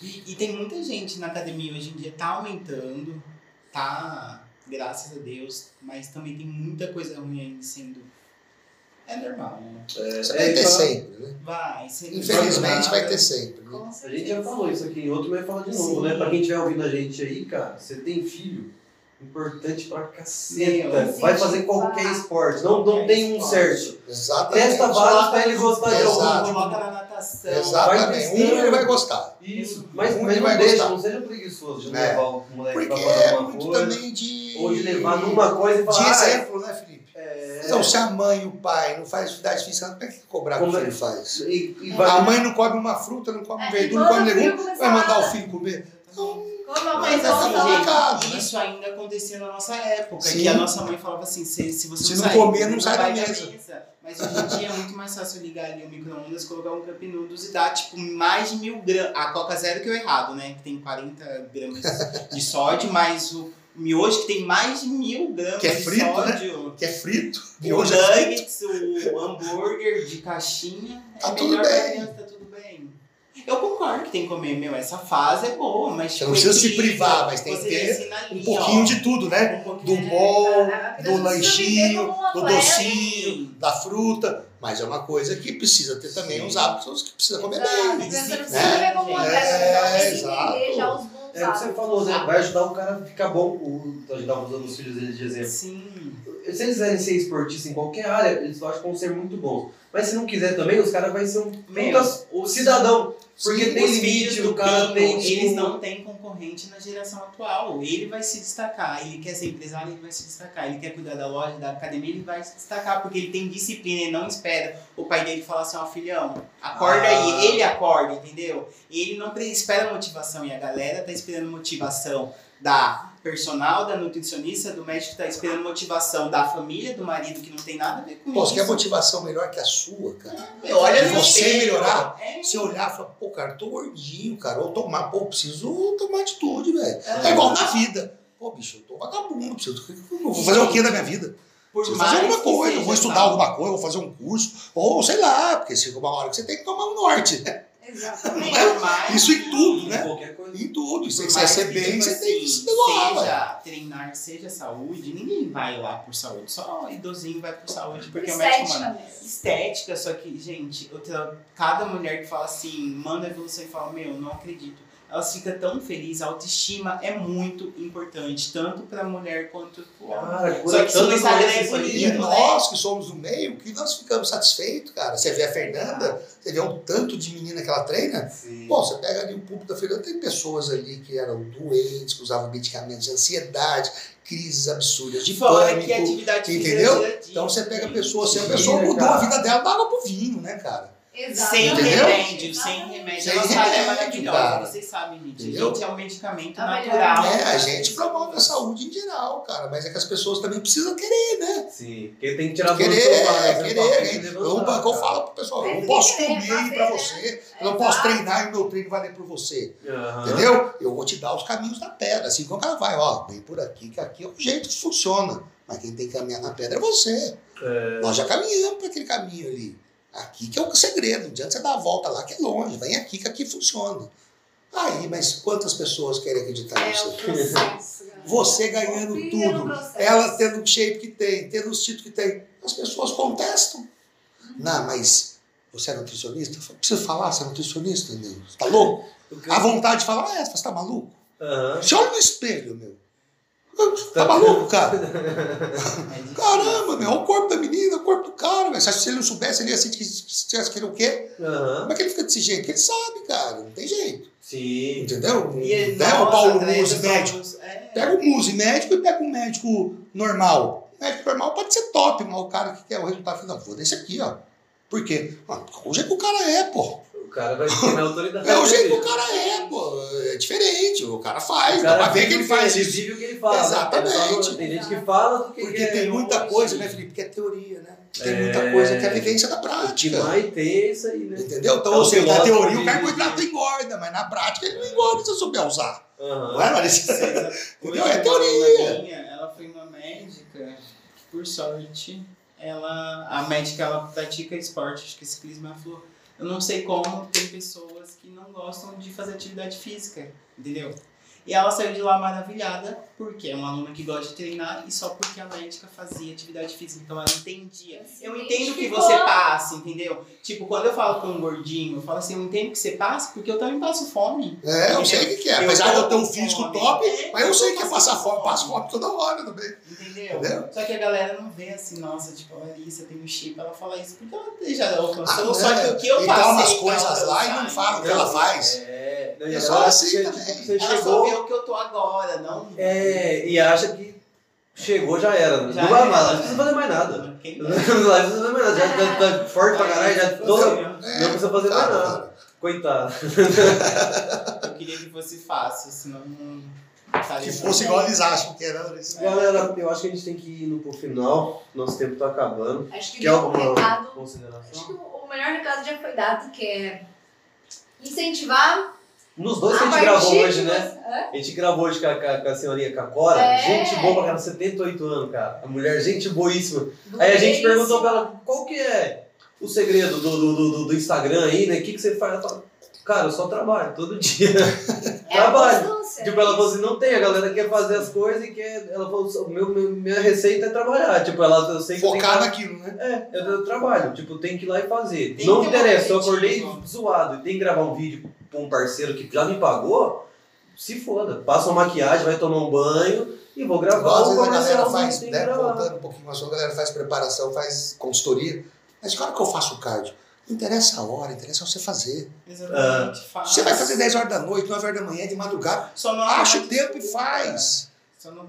E, e tem muita gente na academia hoje em dia, tá aumentando, tá, graças a Deus, mas também tem muita coisa ruim ainda sendo. É normal, né? Você É, vai ter então, sempre, né? Vai, sempre Infelizmente vai ter sempre. Né? A gente já falou isso aqui em outro, mas fala de novo, Sim. né? Pra quem estiver ouvindo a gente aí, cara, você tem filho, importante pra caceta. Meu, Vai fazer qualquer esporte, não, não tem um certo. Exatamente. Testa vários pra ele gostar de algum. Coloca na natação. Exatamente. Vai Um ele vai gostar. Isso, mas, Um mas ele não vai deixa, gostar. não seja preguiçoso de É. levar o moleque Porque pra fazer é alguma muito coisa. também de. Ou de levar numa coisa e De falar. ah, exemplo, né, Felipe? É, Então, se a mãe e o pai não fazem atividade física, como é que cobrar que o Como é? filho faz? e, e A mãe não come uma fruta, não come É, verdura, não come filho legume, vai mandar o filho comer. Então, Como a mãe Mas assim, volta lá. complicado, gente, né? isso ainda acontecia na nossa época. Sim. Que a nossa mãe falava assim, se, se você Se não não sair, comer, não sai da mesa. Mas hoje em dia é muito mais fácil ligar ali o micro-ondas, colocar um cup noodles e dar, tipo, mais de mil gramas. A Coca Zero que é errado, né? Que tem 40 gramas de sódio, mas o miojo que tem mais de mil gramas Que é de frito, né? sódio. que é frito. O Miojo é frito. nuggets, o hambúrguer de caixinha, Tá é tudo bem. criança, tá tudo bem. Eu concordo que tem que comer, meu, essa fase é boa, mas Você tipo, não precisa se privar, mas tem que você ter ali, Um pouquinho ó, de tudo, né? um Do bom, A do lanchinho, do docinho, da fruta. Mas é uma coisa que precisa ter também Sim. uns hábitos que precisa comer Exato, bem. criança não Né? como atleta, É, que exato. É o que você falou, né? Vai ajudar o cara a ficar bom. O, a gente tava usando os filhos dele de exemplo. Sim. Se eles quiserem ser esportistas em qualquer área, eles eu acho que vão ser muito bons. Mas se não quiser também, os caras vão ser um puta cidadão. Porque tem limite, do o cara tem. tipo, Eles não têm concorrente na geração atual. Ele vai se destacar. Ele quer ser empresário, ele vai se destacar. Ele quer cuidar da loja, da academia, ele vai se destacar. Porque ele tem disciplina, ele não espera o pai dele falar assim, ó, filhão, acorda Ah. aí. Ele acorda, entendeu? Ele não espera motivação. E a galera tá esperando motivação da personal, da nutricionista, do médico que tá esperando motivação da família, do marido, que não tem nada a ver com Pô, isso. você quer motivação melhor que a sua, cara? Meu, Olha no Você espelho. melhorar, É. Você olhar e falar, pô, cara, tô gordinho, cara. Ou tomar, pô, preciso tomar atitude, velho. É igual na vida. Pô, bicho, eu tô vagabundo, preciso. eu Vou fazer o que na minha vida? Por mais fazer alguma coisa, vou estudar tal. alguma coisa, vou fazer um curso, ou sei lá, porque chega uma hora que você tem que tomar um norte. né? Exatamente. Por mais Isso em tudo, né? Qualquer coisa. Em tudo. Se Por você ser que, bem, tipo você tem que assim, se doar. Seja treinar, seja saúde, ninguém vai lá por saúde. Só idosinho vai por saúde, porque o médico Estética manda. mesmo. Estética, só que, gente, outra, cada mulher que fala assim, manda evolução e fala, meu, não acredito. Elas ficam tão felizes, a autoestima é muito importante, tanto pra mulher quanto pro homem. Cara, Só que se no tanta Instagram é bonito, E né? nós que somos do meio, que nós ficamos satisfeitos, cara. Você vê a Fernanda, você vê o tanto de menina que ela treina. Sim. Pô, você pega ali o público da Fernanda, tem pessoas ali que eram doentes, que usavam medicamentos de ansiedade, crises absurdas de Fora que a pânico. atividade física entendeu? é a Então você pega a pessoa, assim, a pessoa mudou cara? a vida dela da água pro vinho, né, cara? Sem remédio, sem remédio. Sem a área é remédio, maravilhosa, cara. vocês sabem, gente. Entendeu? A gente é um medicamento Tá melhor. natural. É, a gente promove a saúde em geral, cara, mas é que as pessoas também precisam querer, né? Sim. Porque tem que tirar Querer, né? Você querer. fala, tem né? que Eu, levantar, eu cara. falo pro pessoal, eu não posso querer comer pra né? você, eu não posso treinar e o meu treino valer por você. Aham. Entendeu? Eu vou te dar os caminhos da pedra. Assim como ela vai, ó, vem por aqui, que aqui é o jeito que funciona. Mas quem tem que caminhar na pedra é você. É, Nós já caminhamos por aquele caminho ali. Aqui que é o segredo. Não adianta você dar a volta lá que é longe. Vem aqui que aqui funciona. Aí, mas quantas pessoas querem acreditar É nisso o processo. galera. Você ganhando Confia no tudo, ela tendo o shape que tem, tendo os títulos que tem. As pessoas contestam. Não, mas você é nutricionista? Eu preciso falar, você é nutricionista, meu? Você tá louco? o A vontade de falar, ah, é, você tá maluco? Aham. Você olha no espelho, meu. Tá maluco, cara? É. Caramba, meu, olha o corpo da menina, o corpo do cara, velho. Se ele não soubesse, ele ia sentir que se que ele o quê? Aham. Como é que ele fica desse jeito? Porque ele sabe, cara, não tem jeito. Sim. Entendeu? E Pega o Paulo Musi, médico. é, Pega o Musi, médico, e pega um médico normal. O médico normal pode ser top, mas o cara que quer o resultado final, vou desse aqui, ó. Por quê? Ah, o jeito que o cara é, pô. O cara vai ter na autoridade. É o jeito que o cara é, pô. É diferente. O cara faz, O dá cara pra ver que ele faz isso. vive o que ele fala. né? Exatamente. Ele fala- Tem gente que fala do que Porque quer. tem muita coisa, né, Felipe? Que é teoria, né? Tem É. muita coisa que é vivência da prática. mais tem é isso aí, né? Entendeu? Então, É ou seja, na teoria o carboidrato engorda, mas na prática ele não engorda se eu souber usar. Aham. Não é? Hoje Entendeu? É teoria. minha, ela foi uma médica que, por sorte, ela, a médica ela pratica esporte, acho que ciclismo, ela falou, eu não sei como tem pessoas que não gostam de fazer atividade física, entendeu? E ela saiu de lá maravilhada, porque é uma aluna que gosta de treinar e só porque a médica fazia atividade física, então ela entendia. Se Eu entendo que você passa, entendeu? Tipo, quando eu falo com um gordinho, eu falo assim, eu entendo que você passa porque eu também passo fome. É, eu sei o que, é. Apesar de eu ter um físico fome. top, É, mas eu eu sei que é passar fome, fome. passo fome toda hora também. Entendeu? Entendeu? Só que a galera não vê assim, nossa, tipo, a Larissa tem um chip, ela fala isso porque ela já alcançou. Ah, só né? que o que eu E passei. toma as pra coisas lá e não fala o que ela faz. É, É só assim também. você chegou. Vê o que eu tô agora, não. É, e acha que chegou, já era. Já não mais, não precisa fazer mais nada. Quem Não precisa fazer mais nada. Já tá, tá forte pra caralho, já tô, É, não precisa fazer mais cara, nada. Coitado. Eu queria que fosse fácil, senão não. tá Que fosse igual eles acham que era. Galera, eu acho que a gente tem que ir no pro final. Nosso tempo tá acabando. Acho que Quer deu um alguma recado. Acho que consideração? o o melhor recado já foi dado, que é incentivar Nos dois que a gente gravou hoje, né? A gente gravou hoje com a, com a- senhorinha Cacora. É. Gente boa pra cara, 78 anos, cara. A mulher, gente boíssima. Aí a gente perguntou pra ela qual que é o segredo do, do, do, do Instagram aí, né? O que, que você faz? Ela fala, cara, eu só trabalho todo dia. É trabalho. constância, tipo, ela é falou assim, não tem, a galera quer fazer as coisas e quer. Ela falou, "O meu, meu- minha receita é trabalhar. Tipo, ela, eu sei que tem Focar que- naquilo, né? É, eu, eu trabalho, tipo, tem que ir lá e fazer. Tem não interessa, eu acordei zoado e tem que gravar um vídeo pra um parceiro que já me pagou, se foda. Passa uma maquiagem, vai tomar um banho e vou gravar Igual às vezes a galera faz, que tem que né, voltando um pouquinho mais, a galera faz preparação, faz consultoria. Mas claro que eu faço cardio. Não interessa a hora, interessa você fazer. Exatamente, faz. Você vai fazer 10 horas da noite, 9 horas da manhã, de madrugada. Só não Acha o tempo e faz. Só não.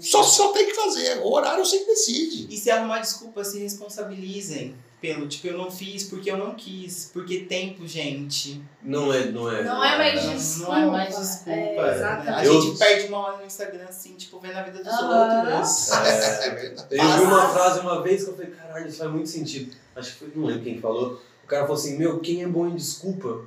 Só, só tem que fazer. O horário você que decide. E se arrumar desculpa, se responsabilizem. Pelo, tipo, eu não fiz porque eu não quis. Porque tempo, gente. Não é, não é. Não é mais desculpa. não é mais desculpa. É, né? exatamente. A Eu- gente perde uma hora no Instagram, assim, tipo, vendo a vida dos Aham. outros. É, É verdade. eu vi uma frase uma vez que eu falei, caralho, isso faz muito sentido. Acho que foi, não lembro quem falou. O cara falou assim, meu, quem é bom em desculpa,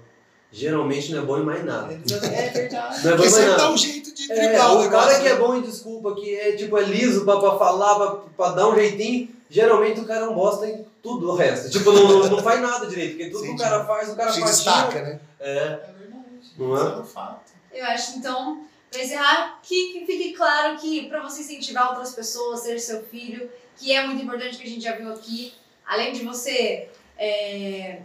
geralmente não é bom em mais nada. É verdade. Não é bom Porque em mais nada. dá um jeito de É, driblar o o negócio. cara que é né? bom em desculpa, que é tipo é liso pra, pra falar, pra, pra dar um jeitinho, geralmente o cara não bosta em tudo o resto. Tipo, não, não, não faz nada direito, porque tudo que o cara faz, o cara Se faz. destaca, né? É. É verdade. Não é? Isso é um fato. Eu acho, então, pra encerrar, que, que fique claro que pra você incentivar outras pessoas, ser seu filho, que é muito importante que a gente já viu aqui, além de você. é,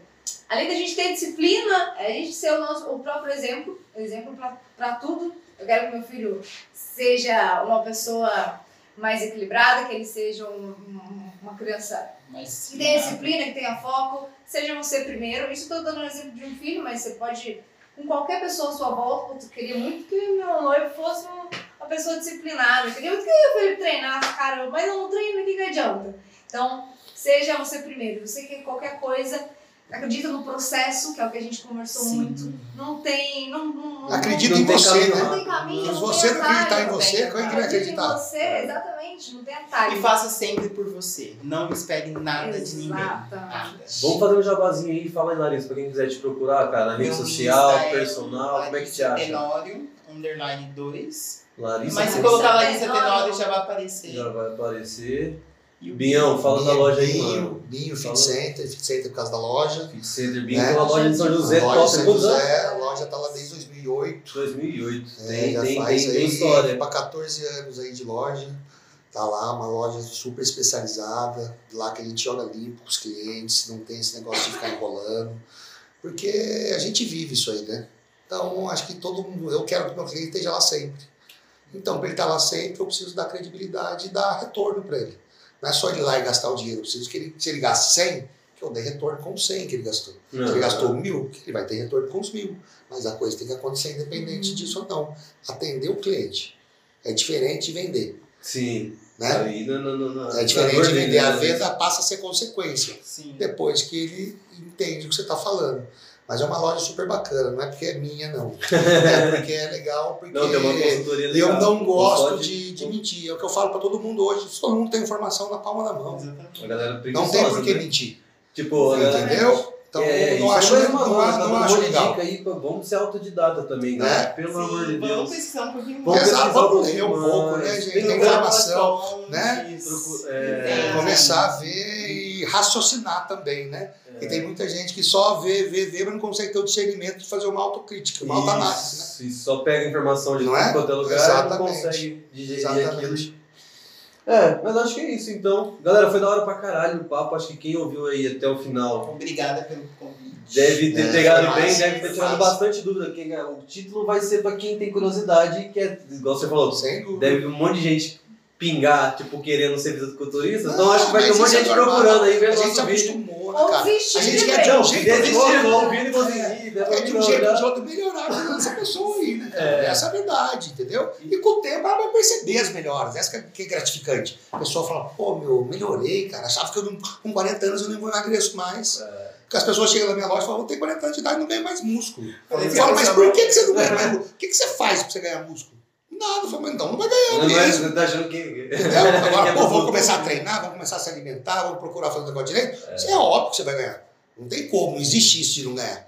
além da gente ter disciplina, é a gente ser o, nosso, o próprio exemplo, exemplo pra, pra tudo. Eu quero que meu filho seja uma pessoa mais equilibrada, que ele seja um- um- uma criança Mas. que tenha disciplina, que tenha foco, seja você primeiro. Isso estou dando um exemplo de um filho, mas você pode, com qualquer pessoa à sua volta, eu queria muito que meu noivo fosse um- uma pessoa disciplinada. Eu queria muito que o Felipe treinasse, cara, mas não treina, o que, que adianta? Então, seja você primeiro. Você quer qualquer coisa, acredita no processo, que é o que a gente conversou Sim. muito. Não tem. Não, não, Acredita Não em você, caminho, né? caminho, Se você não acreditar em você, quem é que vai Acredita em acreditar? você, exatamente, não tem atalho. E faça sempre por você. Não espere nada de ninguém. Nada. Vamos fazer um jabazinho aí, fala aí, Larissa, pra quem quiser te procurar, cara, na rede Meu social, é personal, como é que te acha? Tenório, underline 2. Larissa Mas se colocar Larissa Tenório. Já vai aparecer. já vai aparecer. E o Bião, fala da loja aí, Binho, mano. Binho, Fit Fala. Center, Fit Center por causa da loja. Fit Center Binho, Né? uma loja de São José, a loja top, São? José, a loja tá lá desde 2008. 2008. É, tem, já tem, faz tem, aí tem história. para 14 anos aí de loja. Tá lá, uma loja super especializada, lá que a gente joga limpo com os clientes, não tem esse negócio de ficar enrolando. Porque a gente vive isso aí, né? Então, acho que todo mundo, eu quero que meu cliente esteja lá sempre. Então, para ele estar lá sempre, eu preciso dar credibilidade e dar retorno para ele. Não é só ele ir lá e gastar o dinheiro. Eu preciso que ele, se ele gasta 100, eu dê retorno com os 100 que ele gastou. Se ele gastou mil, que ele vai ter retorno com os mil. Mas a coisa tem que acontecer independente disso ou não. Atender o cliente. É diferente de vender. Sim. Né? Aí, não, não, não, não. É diferente de vender. A né? venda passa a ser consequência. Sim. Depois que ele entende o que você está falando. Mas é uma loja super bacana, não é porque é minha, não. É porque é legal, porque Não, tem uma consultoria legal. eu não gosto de, de mentir. É o que eu falo para todo mundo hoje. Todo mundo tem informação na palma da mão. Exatamente. A galera Não tem por que né? mentir. Tipo, galera- Entendeu? Então é, não isso acho, é mais uma não, não, acho legal. dica aí, vamos ser autodidata também, né? Né? Pelo Sim, amor de Vamos Deus. pesquisar um pouquinho Vamos mais. Exato, um vamos ler um pouco, né, gente? Tem informação, né? Tem- é, Começar a ver e raciocinar também, né? É. Porque tem muita gente que só vê, vê, vê, mas não consegue ter o discernimento de fazer uma autocrítica, uma autoanálise, né? Isso, e só pega informação de Não é? quanto é lugar e Exatamente. não consegue digerir Exatamente. aquilo. É, mas acho que é isso então. Galera, foi da hora pra caralho o papo. Acho que quem ouviu aí até o final Obrigada pelo convite. deve ter É, pegado foi bem, deve ter tirado bastante dúvida. Quem, é, o título vai ser pra quem tem curiosidade e quer, igual você falou, Sem dúvida. deve vir um monte de gente pingar, tipo, querendo ser fisiculturista. Então acho que vai ter um monte de gente é normal. procurando aí, A vendo gente se nosso vídeo. acostumou, né, Ou cara? A desistir gente de quer de um jeito de outro. ouvindo e. É de um jeito ou de outro melhorar a vida dessa pessoa aí, né? É. Essa é a verdade, entendeu? E com o tempo ela vai perceber as melhoras. Essa que é- é gratificante. A pessoa fala, pô, meu, melhorei, cara. Achava que eu não, com 40 anos eu não emagreço mais. É. Porque as pessoas chegam na minha loja e falam, eu tenho 40 anos de idade e não ganho mais músculo. Eu falo, mas "Você por que você não ganha mais músculo? O que, que você faz pra você ganhar músculo? Nada. Mas então não vai ganhar Não, mesmo. você tá achando que. Entendeu? Agora, é pô, vamos começar a treinar, vamos começar a se alimentar, vamos procurar fazer o negócio direito. Isso é óbvio que você vai ganhar. Não tem como, não existe isso de não ganhar.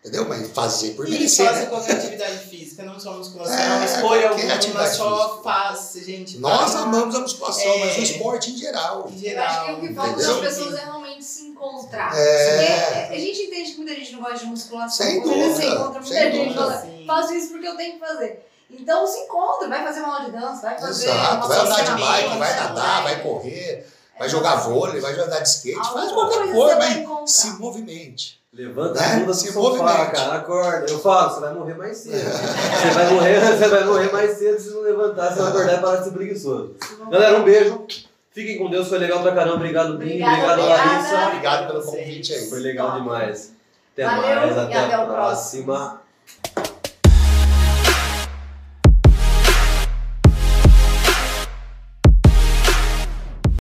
Entendeu? Mas fazer por E merecer, faça né? qualquer atividade física, não só musculação. É, escolha qualquer alguma, só faz, gente. Nós faz amamos a musculação, É. mas o esporte em geral. em Eu geral. acho que o que falta entendeu? das pessoas é realmente se encontrar. É. Porque a gente entende que muita gente não gosta de musculação. Sem muita gente dúvida, se encontra, muita sem gente dúvida. fala, faço isso porque eu tenho que fazer. Então se encontra, vai fazer uma aula de dança, vai fazer Exato. uma Vai andar de bike, vai nadar, vai correr, vai jogar vôlei, vai jogar de skate, faz qualquer coisa, vai mas se movimente. Levanta Né? a bunda Se sofá, cara, acorda. Eu falo, você vai morrer mais cedo. você, vai morrer, você vai morrer mais cedo se não levantar, você vai acordar e parar de ser preguiçoso. Galera, um beijo. Fiquem com Deus, foi legal pra caramba. Obrigado, Bim. Obrigado, obrigada. Larissa. Obrigado pelo convite aí. Foi legal demais. Até Valeu mais, e até, até a próxima.